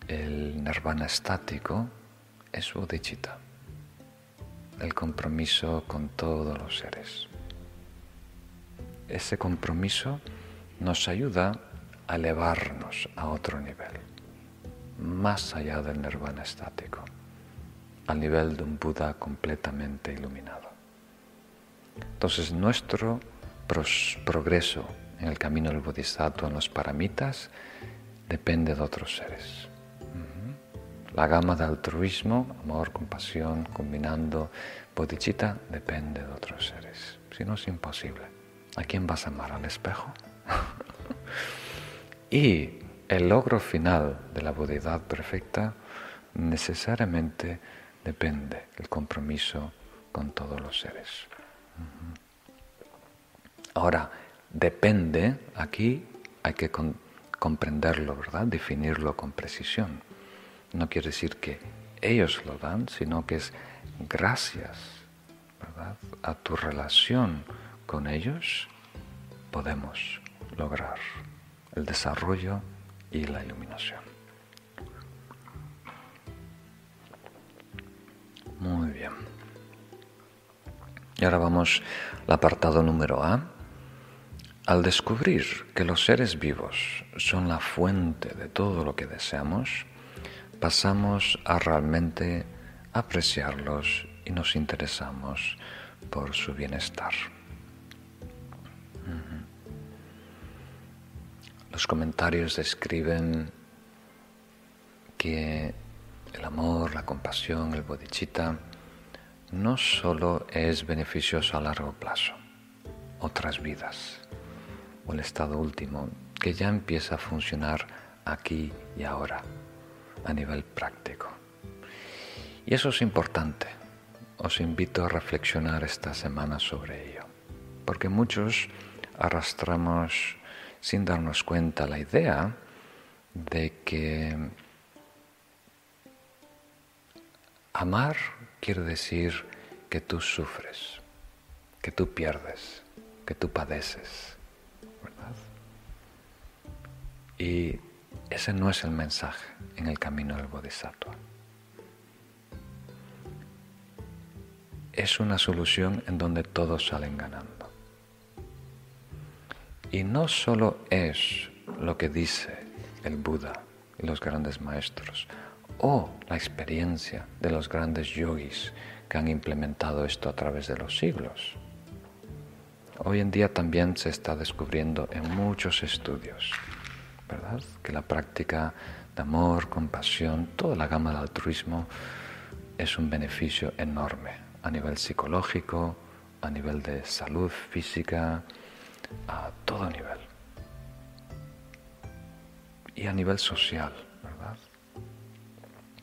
el nirvana estático, es bodhicitta, el compromiso con todos los seres. Ese compromiso nos ayuda a elevarnos a otro nivel más allá del nirvana estático, al nivel de un Buda completamente iluminado. Entonces nuestro progreso en el camino del bodhisattva, en los paramitas, depende de otros seres. La gama de altruismo, amor, compasión, combinando bodhicitta, depende de otros seres. Si no, es imposible. ¿A quién vas a amar? ¿Al espejo? <laughs> y el logro final de la budeidad perfecta necesariamente depende del compromiso con todos los seres. Ahora, depende, aquí hay que comprenderlo, ¿verdad? Definirlo con precisión. No quiere decir que ellos lo dan, sino que es gracias ¿verdad? a tu relación con ellos podemos lograr el desarrollo y la iluminación. Muy bien. Y ahora vamos al apartado número A. Al descubrir que los seres vivos son la fuente de todo lo que deseamos, pasamos a realmente apreciarlos y nos interesamos por su bienestar. Los comentarios describen que el amor, la compasión, el bodhicitta no solo es beneficioso a largo plazo, otras vidas o el estado último que ya empieza a funcionar aquí y ahora, a nivel práctico. Y eso es importante. Os invito a reflexionar esta semana sobre ello, porque muchos arrastramos sin darnos cuenta la idea de que amar quiere decir que tú sufres, que tú pierdes, que tú padeces, ¿verdad? Y ese no es el mensaje en el camino del Bodhisattva. Es una solución en donde todos salen ganando. Y no solo es lo que dice el Buda y los grandes maestros, o la experiencia de los grandes yogis que han implementado esto a través de los siglos. Hoy en día también se está descubriendo en muchos estudios, ¿verdad? Que la práctica de amor, compasión, toda la gama del altruismo es un beneficio enorme a nivel psicológico, a nivel de salud física, a todo nivel. Y a nivel social, ¿verdad?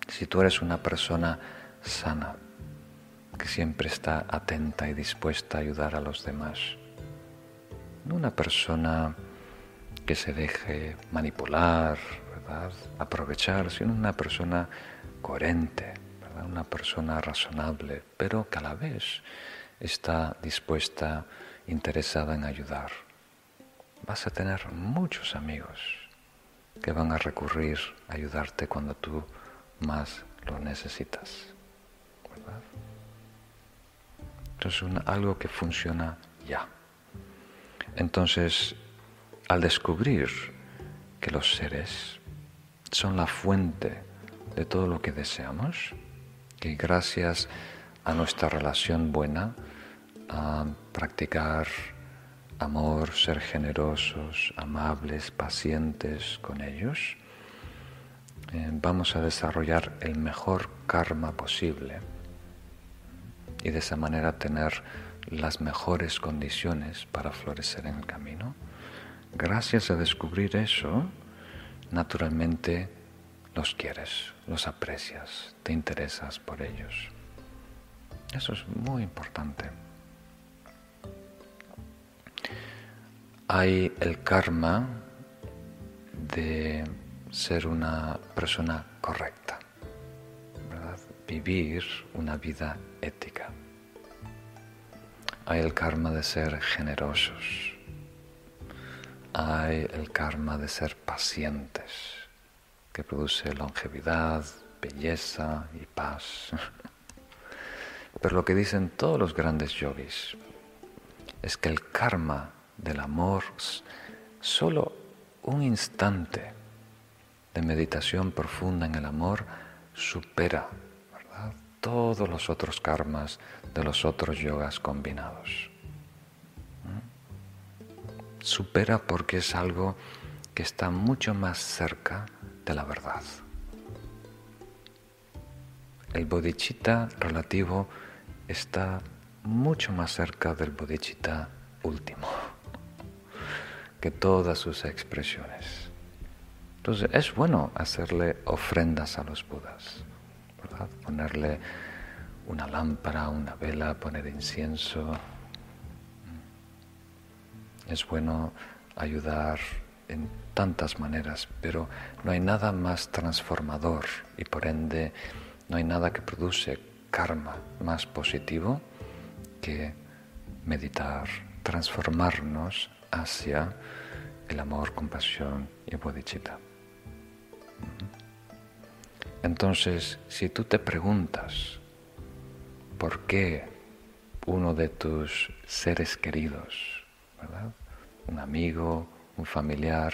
Si tú eres una persona sana, que siempre está atenta y dispuesta a ayudar a los demás, no una persona que se deje manipular, ¿verdad? aprovechar, sino una persona coherente, ¿verdad? una persona razonable, pero que a la vez está dispuesta interesada en ayudar. Vas a tener muchos amigos que van a recurrir a ayudarte cuando tú más lo necesitas. Entonces, algo que funciona ya. Entonces, al descubrir que los seres son la fuente de todo lo que deseamos, que gracias a nuestra relación buena, a practicar amor, ser generosos, amables, pacientes con ellos, eh, vamos a desarrollar el mejor karma posible y de esa manera tener las mejores condiciones para florecer en el camino. Gracias a descubrir eso, naturalmente los quieres, los aprecias, te interesas por ellos. Eso es muy importante. Hay el karma de ser una persona correcta, vivir una vida ética. Hay el karma de ser generosos. Hay el karma de ser pacientes, que produce longevidad, belleza y paz. <laughs> Pero lo que dicen todos los grandes yogis es que el karma del amor, solo un instante de meditación profunda en el amor supera todos los otros karmas de los otros yogas combinados. Supera porque es algo que está mucho más cerca de la verdad. El bodhicitta relativo está mucho más cerca del bodhicitta último que todas sus expresiones. Entonces es bueno hacerle ofrendas a los budas, ponerle una lámpara, una vela, poner incienso. Es bueno ayudar en tantas maneras, pero no hay nada más transformador y por ende no hay nada que produce karma más positivo que meditar, transformarnos hacia el amor, compasión y bodhicitta. Entonces, si tú te preguntas por qué uno de tus seres queridos, un amigo, un familiar,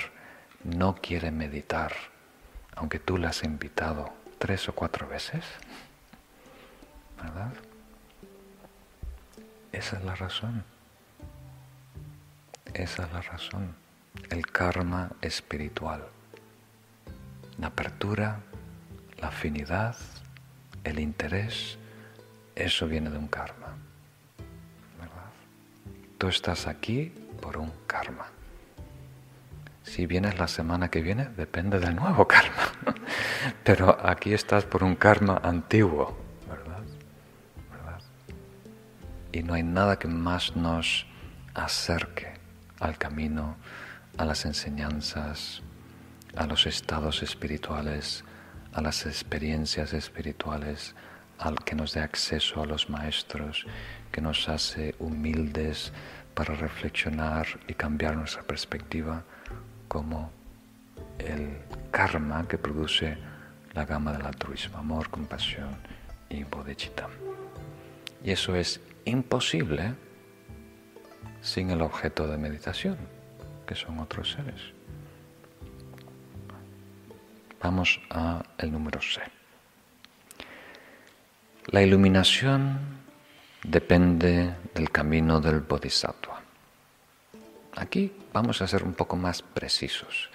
no quiere meditar, aunque tú le has invitado tres o cuatro veces, ¿verdad? Esa es la razón. Esa es la razón. El karma espiritual. La apertura, la afinidad, el interés, eso viene de un karma. Tú estás aquí por un karma. Si vienes la semana que viene, depende del nuevo karma. <laughs> Pero aquí estás por un karma antiguo. ¿verdad? Y no hay nada que más nos acerque al camino, a las enseñanzas, a los estados espirituales, a las experiencias espirituales, al que nos dé acceso a los maestros, que nos hace humildes para reflexionar y cambiar nuestra perspectiva, como el karma que produce la gama del altruismo, amor, compasión y bodhicitta. Y eso es imposible sin el objeto de meditación, que son otros seres. Vamos a el número C. La iluminación depende del camino del bodhisattva. Aquí vamos a ser un poco más precisos.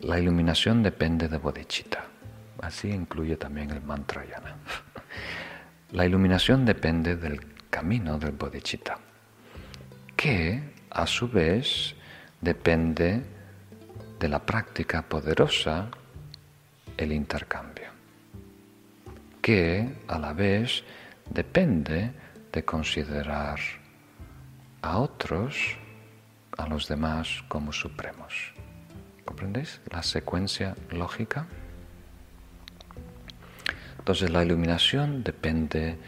La iluminación depende de bodhicitta. Así incluye también el mantra yana. <laughs> La iluminación depende del camino del bodhicitta, que a su vez depende de la práctica poderosa, el intercambio, que a la vez depende de considerar a otros, a los demás como supremos. ¿Comprendéis la secuencia lógica? Entonces la iluminación depende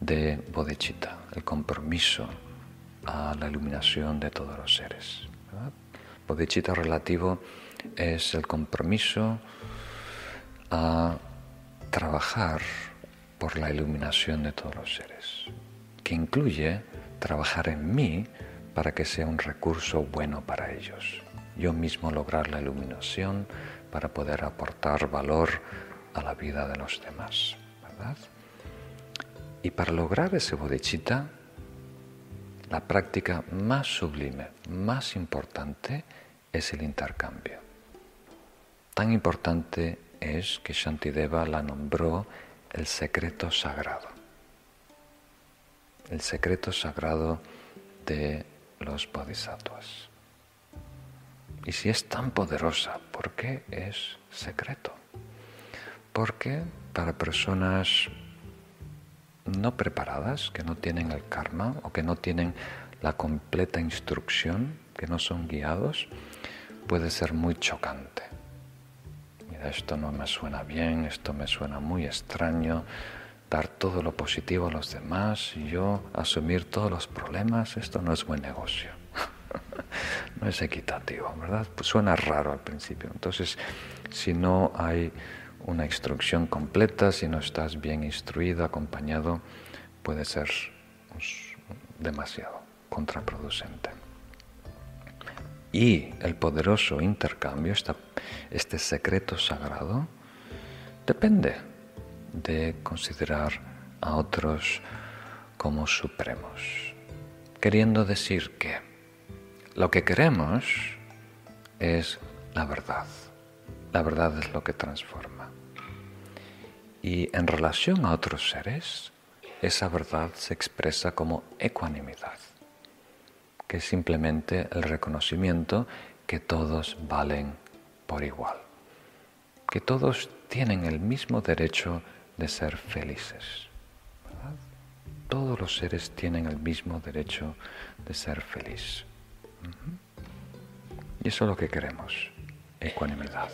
de bodhicitta, el compromiso a la iluminación de todos los seres. Bodhicitta relativo es el compromiso a trabajar por la iluminación de todos los seres, que incluye trabajar en mí para que sea un recurso bueno para ellos. Yo mismo lograr la iluminación para poder aportar valor a la vida de los demás, ¿verdad? Y para lograr ese bodhicitta, la práctica más sublime, más importante, es el intercambio. Tan importante es que Shantideva la nombró el secreto sagrado. El secreto sagrado de los bodhisattvas. Y si es tan poderosa, ¿por qué es secreto? Porque para personas no preparadas, que no tienen el karma o que no tienen la completa instrucción, que no son guiados, puede ser muy chocante esto no me suena bien, esto me suena muy extraño, dar todo lo positivo a los demás y yo asumir todos los problemas, esto no es buen negocio. <laughs> no es equitativo, ¿verdad? Suena raro al principio. Entonces, si no hay una instrucción completa, si no estás bien instruido, acompañado, puede ser demasiado contraproducente. Y el poderoso intercambio, este secreto sagrado, depende de considerar a otros como supremos. Queriendo decir que lo que queremos es la verdad. La verdad es lo que transforma. Y en relación a otros seres, esa verdad se expresa como ecuanimidad que es simplemente el reconocimiento que todos valen por igual, que todos tienen el mismo derecho de ser felices. Todos los seres tienen el mismo derecho de ser feliz. Y eso es lo que queremos, ecuanimidad.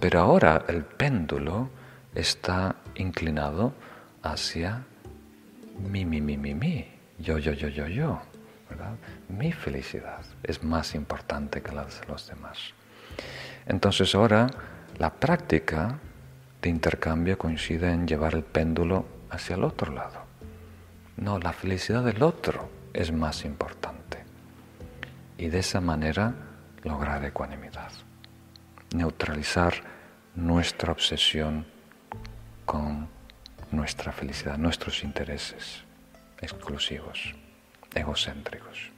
Pero ahora el péndulo está inclinado hacia mi, mi, mi, mi, mi, yo, yo, yo, yo, yo. Mi felicidad es más importante que la de los demás. Entonces ahora la práctica de intercambio coincide en llevar el péndulo hacia el otro lado. No, la felicidad del otro es más importante. Y de esa manera lograr ecuanimidad. Neutralizar nuestra obsesión con nuestra felicidad, nuestros intereses exclusivos egocéntricos.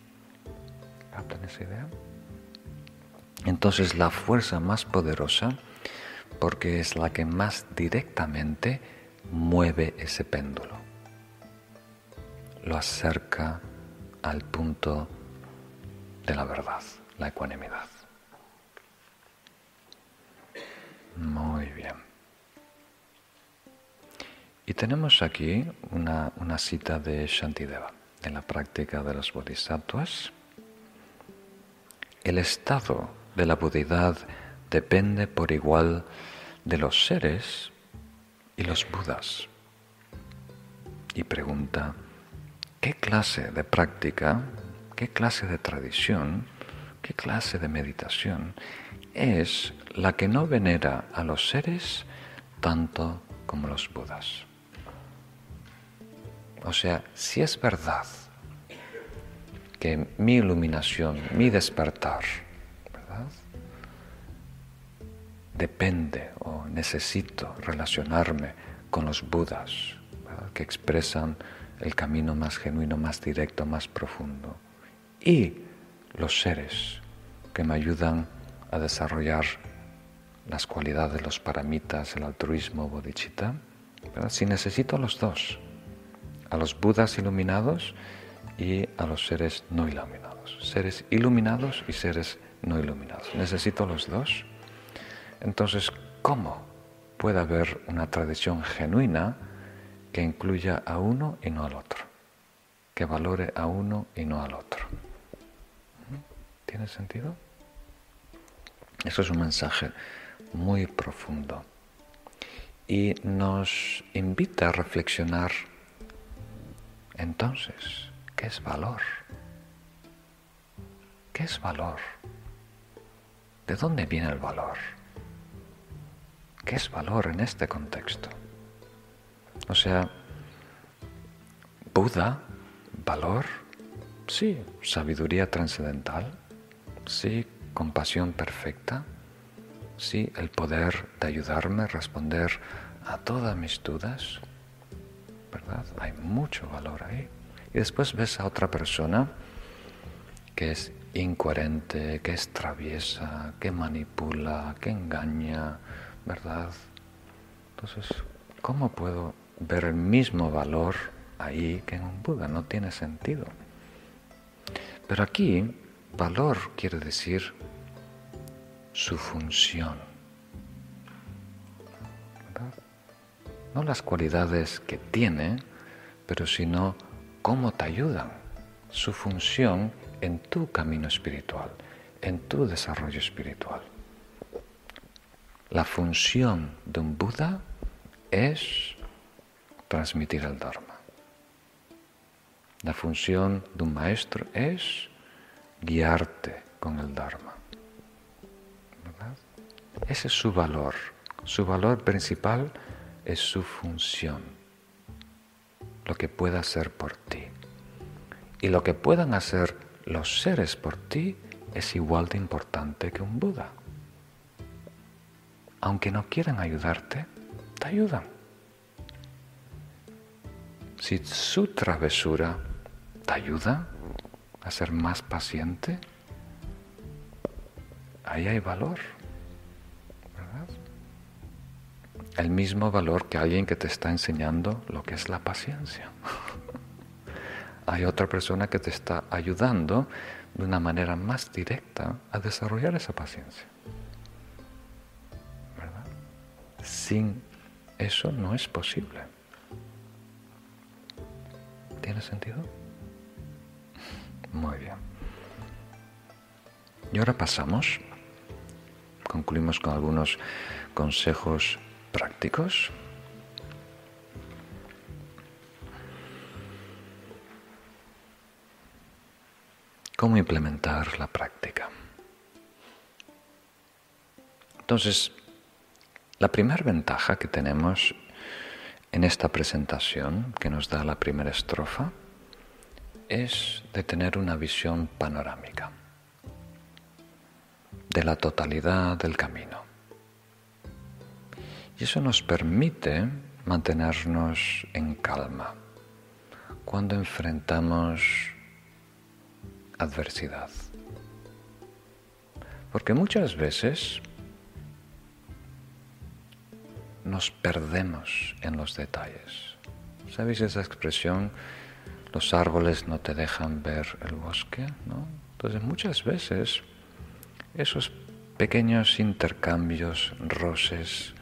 ¿Captan esa idea? Entonces la fuerza más poderosa, porque es la que más directamente mueve ese péndulo, lo acerca al punto de la verdad, la ecuanimidad. Muy bien. Y tenemos aquí una, cita de Shantideva, en la práctica de los bodhisattvas. El estado de la budidad depende por igual de los seres y los budas. Y pregunta, ¿qué clase de práctica, qué clase de tradición, qué clase de meditación es la que no venera a los seres tanto como los budas? O sea, si es verdad que mi iluminación, mi despertar, depende o necesito relacionarme con los budas que expresan el camino más genuino, más directo, más profundo. Y los seres que me ayudan a desarrollar las cualidades de los paramitas, el altruismo, bodhicitta. Si necesito los dos, a los budas iluminados y a los seres no iluminados, seres iluminados y seres no iluminados. Necesito los dos entonces, ¿cómo puede haber una tradición genuina que incluya a uno y no al otro? Que valore a uno y no al otro. ¿Tiene sentido? Eso es un mensaje muy profundo y nos invita a reflexionar entonces, ¿qué es valor? ¿Qué es valor? ¿De dónde viene el valor? ¿Qué es valor en este contexto? O sea, Buda, valor, sí, sabiduría trascendental, sí, compasión perfecta, sí, el poder de ayudarme a responder a todas mis dudas, ¿verdad? Hay mucho valor ahí. Y después ves a otra persona que es incoherente, que es traviesa, que manipula, que engaña, ¿verdad? Entonces, ¿cómo puedo ver el mismo valor ahí que en un Buda? No tiene sentido. Pero aquí, valor quiere decir su función. No las cualidades que tiene, pero sino cómo te ayudan. Su función en tu camino espiritual, en tu desarrollo espiritual. La función de un Buda es transmitir el Dharma. La función de un maestro es guiarte con el Dharma. Ese es su valor. Su valor principal es su función, lo que pueda hacer por ti. Y lo que puedan hacer los seres por ti es igual de importante que un Buda aunque no quieran ayudarte, te ayudan. Si su travesura te ayuda a ser más paciente, ahí hay valor. El mismo valor que alguien que te está enseñando lo que es la paciencia. hay otra persona que te está ayudando de una manera más directa a desarrollar esa paciencia. Sin eso no es posible. ¿Tiene sentido? Muy bien. Y ahora pasamos, concluimos con algunos consejos prácticos. ¿Cómo implementar la práctica? Entonces, la primera ventaja que tenemos en esta presentación que nos da la primera estrofa es de tener una visión panorámica de la totalidad del camino. Y eso nos permite mantenernos en calma cuando enfrentamos adversidad. Porque muchas veces nos perdemos en los detalles. ¿Sabéis esa expresión? Los árboles no te dejan ver el bosque, ¿no? Entonces muchas veces esos pequeños intercambios, roces.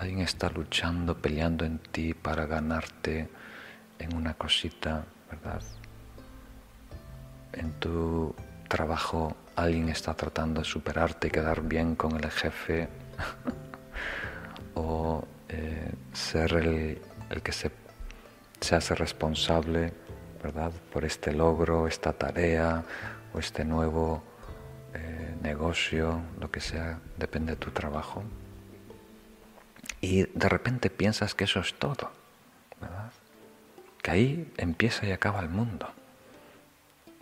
Alguien está luchando, peleando en ti para ganarte en una cosita, ¿verdad? En tu trabajo alguien está tratando de superarte y quedar bien con el jefe <laughs> o eh, ser el, que se, se hace responsable ¿verdad? por este logro, esta tarea o este nuevo eh, negocio, lo que sea, depende de tu trabajo. Y de repente piensas que eso es todo, ¿verdad? Que ahí empieza y acaba el mundo.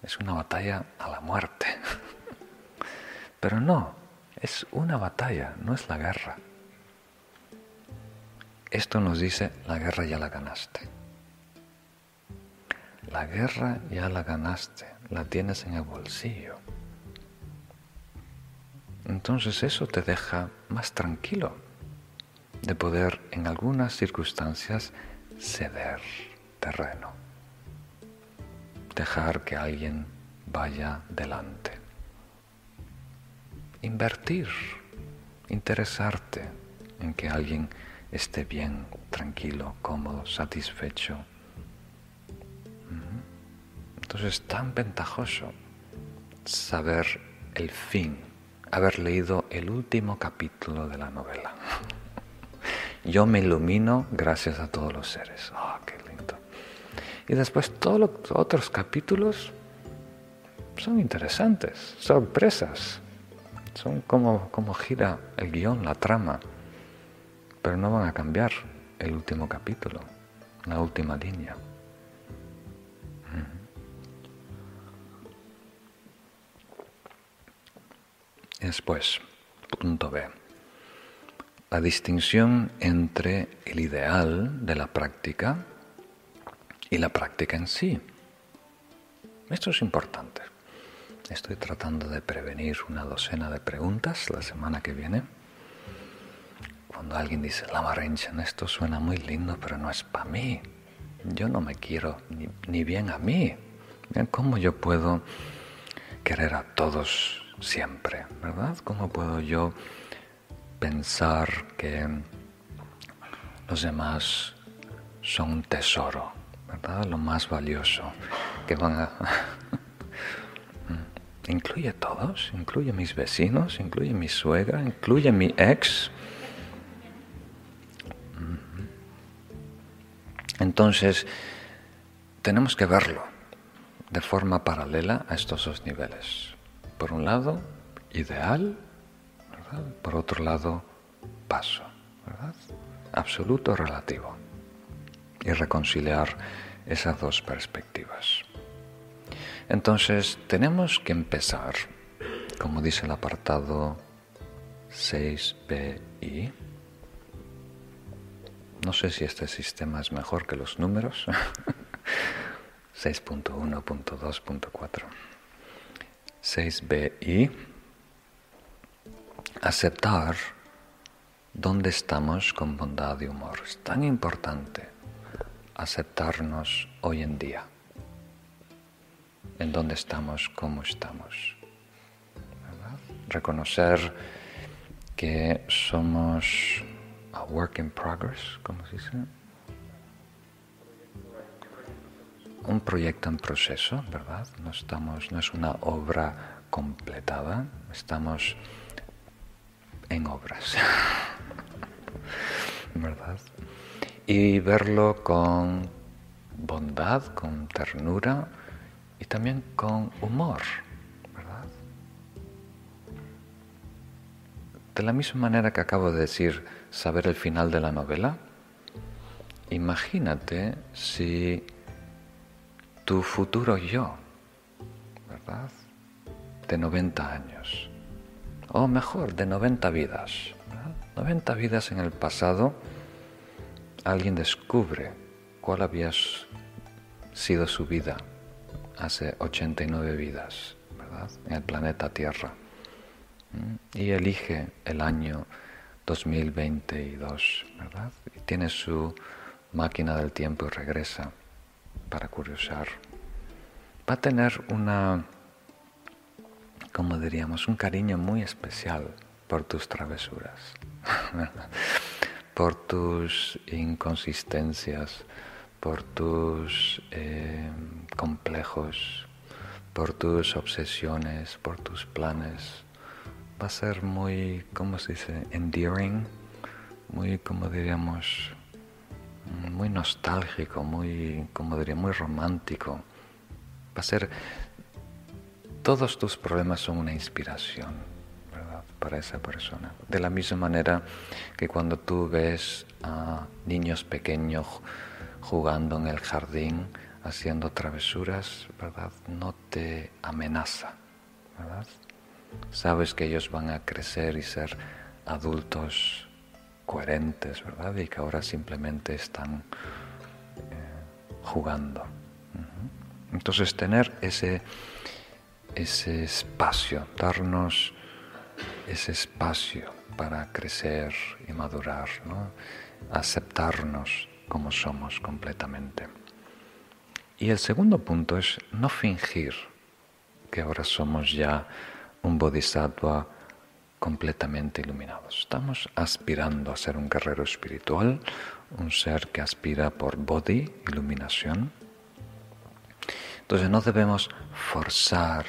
Es una batalla a la muerte. <laughs> Pero no, es una batalla, no es la guerra. Esto nos dice, la guerra ya la ganaste. La guerra ya la ganaste, la tienes en el bolsillo. Entonces eso te deja más tranquilo de poder en algunas circunstancias ceder terreno, dejar que alguien vaya delante. Invertir, interesarte en que alguien esté bien, tranquilo, cómodo, satisfecho. Entonces es tan ventajoso saber el fin, haber leído el último capítulo de la novela. Yo me ilumino gracias a todos los seres. Oh, qué lindo. Y después todos los otros capítulos son interesantes, sorpresas. Son como, como gira el guion, la trama. Pero no van a cambiar el último capítulo, la última línea. Después, punto B la distinción entre el ideal de la práctica y la práctica en sí. Esto es importante. Estoy tratando de prevenir una docena de preguntas la semana que viene. Cuando alguien dice, Lama Rinchen, esto suena muy lindo, pero no es para mí. Yo no me quiero ni, ni bien a mí. ¿Cómo yo puedo querer a todos siempre? ¿Verdad? ¿Cómo puedo yo pensar que los demás son un tesoro, ¿verdad? Lo más valioso que van a... <laughs> incluye a todos, incluye a mis vecinos, incluye a mi suegra, incluye a mi ex. Entonces, tenemos que verlo de forma paralela a estos dos niveles. Por un lado, ideal, por otro lado, paso, ¿verdad? Absoluto relativo. Y reconciliar esas dos perspectivas. Entonces, tenemos que empezar, como dice el apartado 6BI. No sé si este sistema es mejor que los números. <laughs> 6.1.2.4. 6BI aceptar dónde estamos con bondad y humor. Es tan importante aceptarnos hoy en día, en dónde estamos, cómo estamos. Reconocer que somos a work in progress, ¿cómo se dice? Un proyecto en proceso, ¿verdad? No, estamos, no es una obra completada, estamos en obras. <laughs> ¿Verdad? Y verlo con bondad, con ternura y también con humor. ¿Verdad? De la misma manera que acabo de decir, saber el final de la novela, imagínate si tu futuro yo, ¿verdad? De 90 años, o mejor, de 90 vidas. 90 vidas en el pasado, alguien descubre cuál había sido su vida hace 89 vidas, ¿verdad? En el planeta Tierra. Y elige el año 2022, ¿verdad? Y tiene su máquina del tiempo y regresa para curiosar. Va a tener una como diríamos, un cariño muy especial por tus travesuras, <laughs> por tus inconsistencias, por tus eh, complejos, por tus obsesiones, por tus planes. Va a ser muy, ¿cómo se dice? Endearing, muy, como diríamos, muy nostálgico, muy, como diría, muy romántico. Va a ser, todos tus problemas son una inspiración. Para esa persona. De la misma manera que cuando tú ves a niños pequeños jugando en el jardín, haciendo travesuras, ¿verdad? No te amenaza, ¿verdad? Sabes que ellos van a crecer y ser adultos coherentes, ¿verdad? Y que ahora simplemente están eh, jugando. Entonces tener ese, ese espacio, darnos ese espacio para crecer y madurar, ¿no? aceptarnos como somos completamente. Y el segundo punto es no fingir que ahora somos ya un bodhisattva completamente iluminados. Estamos aspirando a ser un guerrero espiritual, un ser que aspira por body, iluminación. Entonces no debemos forzar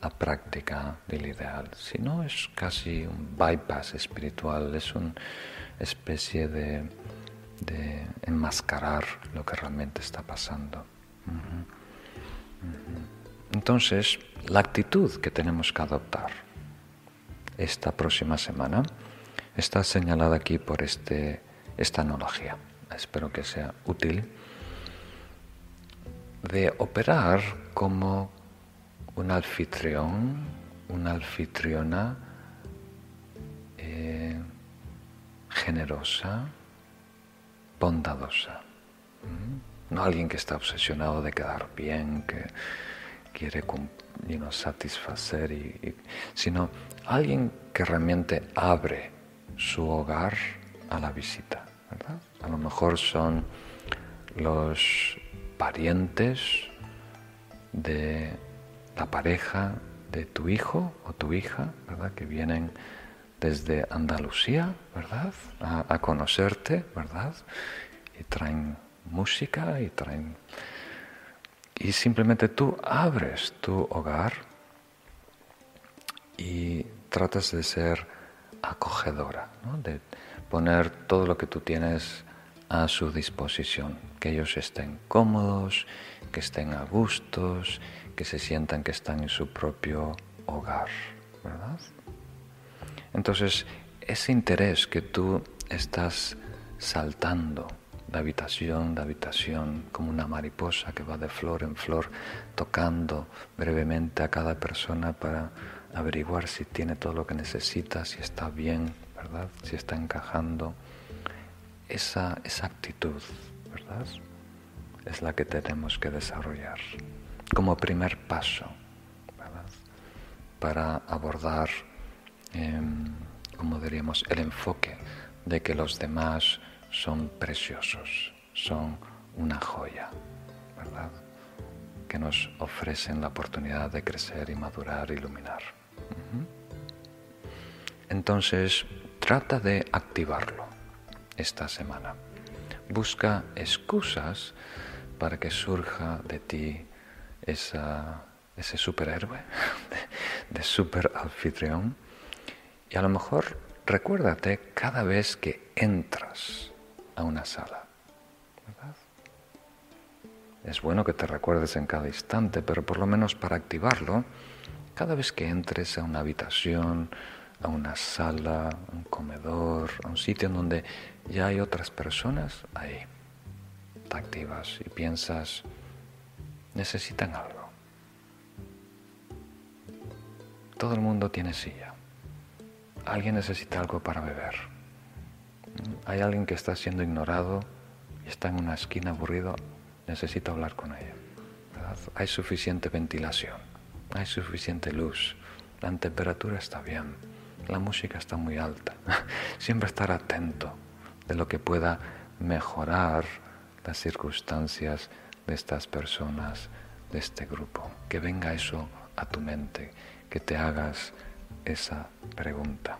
la práctica del ideal, sino es casi un bypass espiritual, es una especie de, enmascarar lo que realmente está pasando. Entonces, la actitud que tenemos que adoptar esta próxima semana está señalada aquí por este, esta analogía. Espero que sea útil de operar como un anfitrión, una anfitriona eh, generosa, bondadosa. ¿Mm? No alguien que está obsesionado de quedar bien, que quiere satisfacer, y, sino alguien que realmente abre su hogar a la visita. ¿verdad? A lo mejor son los parientes de la pareja de tu hijo o tu hija, ¿verdad? Que vienen desde Andalucía, ¿verdad? A, a conocerte, ¿verdad? Y traen música y traen... Y simplemente tú abres tu hogar y tratas de ser acogedora, de poner todo lo que tú tienes a su disposición, que ellos estén cómodos, que estén a gustos, que se sientan que están en su propio hogar, ¿verdad? Entonces, ese interés que tú estás saltando de habitación de habitación, como una mariposa que va de flor en flor, tocando brevemente a cada persona para averiguar si tiene todo lo que necesita, si está bien, ¿verdad? Si está encajando. Esa, esa actitud, Es la que tenemos que desarrollar como primer paso. Para abordar, em, como diríamos, el enfoque de que los demás son preciosos, son una joya, ¿verdad? Que nos ofrecen la oportunidad de crecer y madurar, iluminar. Entonces, trata de activarlo esta semana. Busca excusas para que surja de ti ese superhéroe, de, <laughs> de super anfitrión. Y a lo mejor recuérdate cada vez que entras a una sala. Es bueno que te recuerdes en cada instante, pero por lo menos para activarlo, cada vez que entres a una habitación, a una sala, un comedor, a un sitio en donde ya hay otras personas, ahí te activas y piensas, necesitan algo. Todo el mundo tiene silla. Alguien necesita algo para beber. Hay alguien que está siendo ignorado y está en una esquina aburrido, necesita hablar con ella. Hay suficiente ventilación hay suficiente luz, la temperatura está bien, la música está muy alta. <laughs> Siempre estar atento de lo que pueda mejorar las circunstancias de estas personas, de este grupo. Que venga eso a tu mente, que te hagas esa pregunta.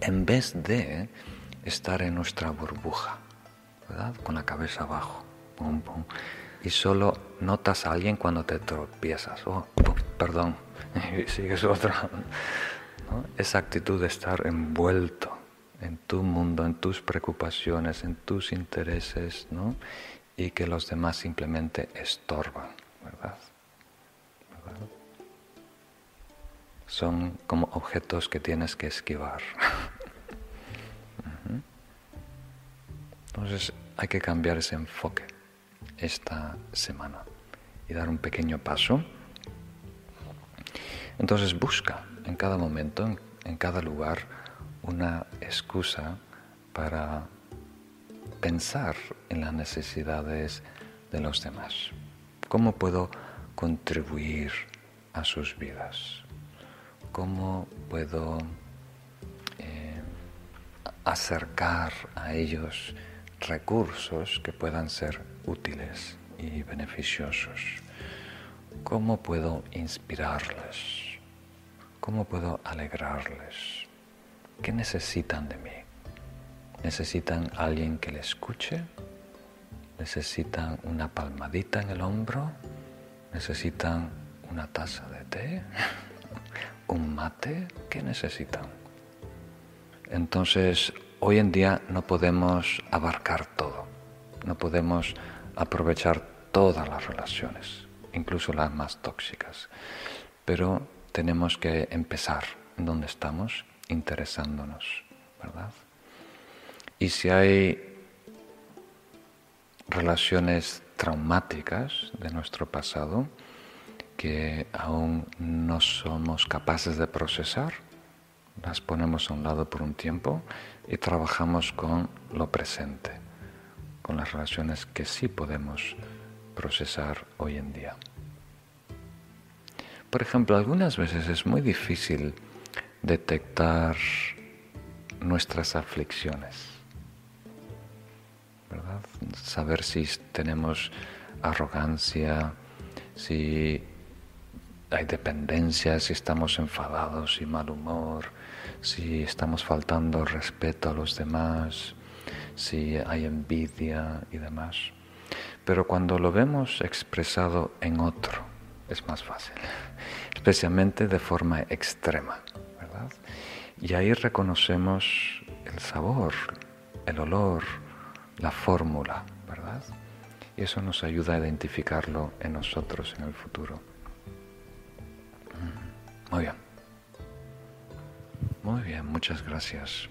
En vez de estar en nuestra burbuja, ¿verdad? Con la cabeza abajo. Y solo notas a alguien cuando te tropiezas. Oh, perdón. <laughs> Y sigues otra. Esa actitud de estar envuelto en tu mundo, en tus preocupaciones, en tus intereses, ¿no? Y que los demás simplemente estorban, ¿verdad? Son como objetos que tienes que esquivar. <laughs> Entonces hay que cambiar ese enfoque esta semana y dar un pequeño paso. Entonces busca en cada momento, en, cada lugar, una excusa para pensar en las necesidades de los demás. ¿Cómo puedo contribuir a sus vidas? ¿Cómo puedo eh, acercar a ellos recursos que puedan ser útiles y beneficiosos. ¿Cómo puedo inspirarles? ¿Cómo puedo alegrarles? ¿Qué necesitan de mí? ¿Necesitan alguien que les escuche? ¿Necesitan una palmadita en el hombro? ¿Necesitan una taza de té? <laughs> ¿Un mate? ¿Qué necesitan? Entonces, hoy en día no podemos abarcar todo, no podemos aprovechar todas las relaciones, incluso las más tóxicas, pero tenemos que empezar donde estamos, interesándonos, ¿verdad? Y si hay relaciones traumáticas de nuestro pasado que aún no somos capaces de procesar, las ponemos a un lado por un tiempo y trabajamos con lo presente, con las relaciones que sí podemos procesar hoy en día. Por ejemplo, algunas veces es muy difícil detectar nuestras aflicciones, ¿verdad? Saber si tenemos arrogancia, si hay dependencia, si estamos enfadados y mal humor, si estamos faltando respeto a los demás, si hay envidia y demás. Pero cuando lo vemos expresado en otro, es más fácil, especialmente de forma extrema, ¿verdad? Y ahí reconocemos el sabor, el olor, la fórmula, ¿verdad? Y eso nos ayuda a identificarlo en nosotros en el futuro. Muy bien. Muy bien, muchas gracias.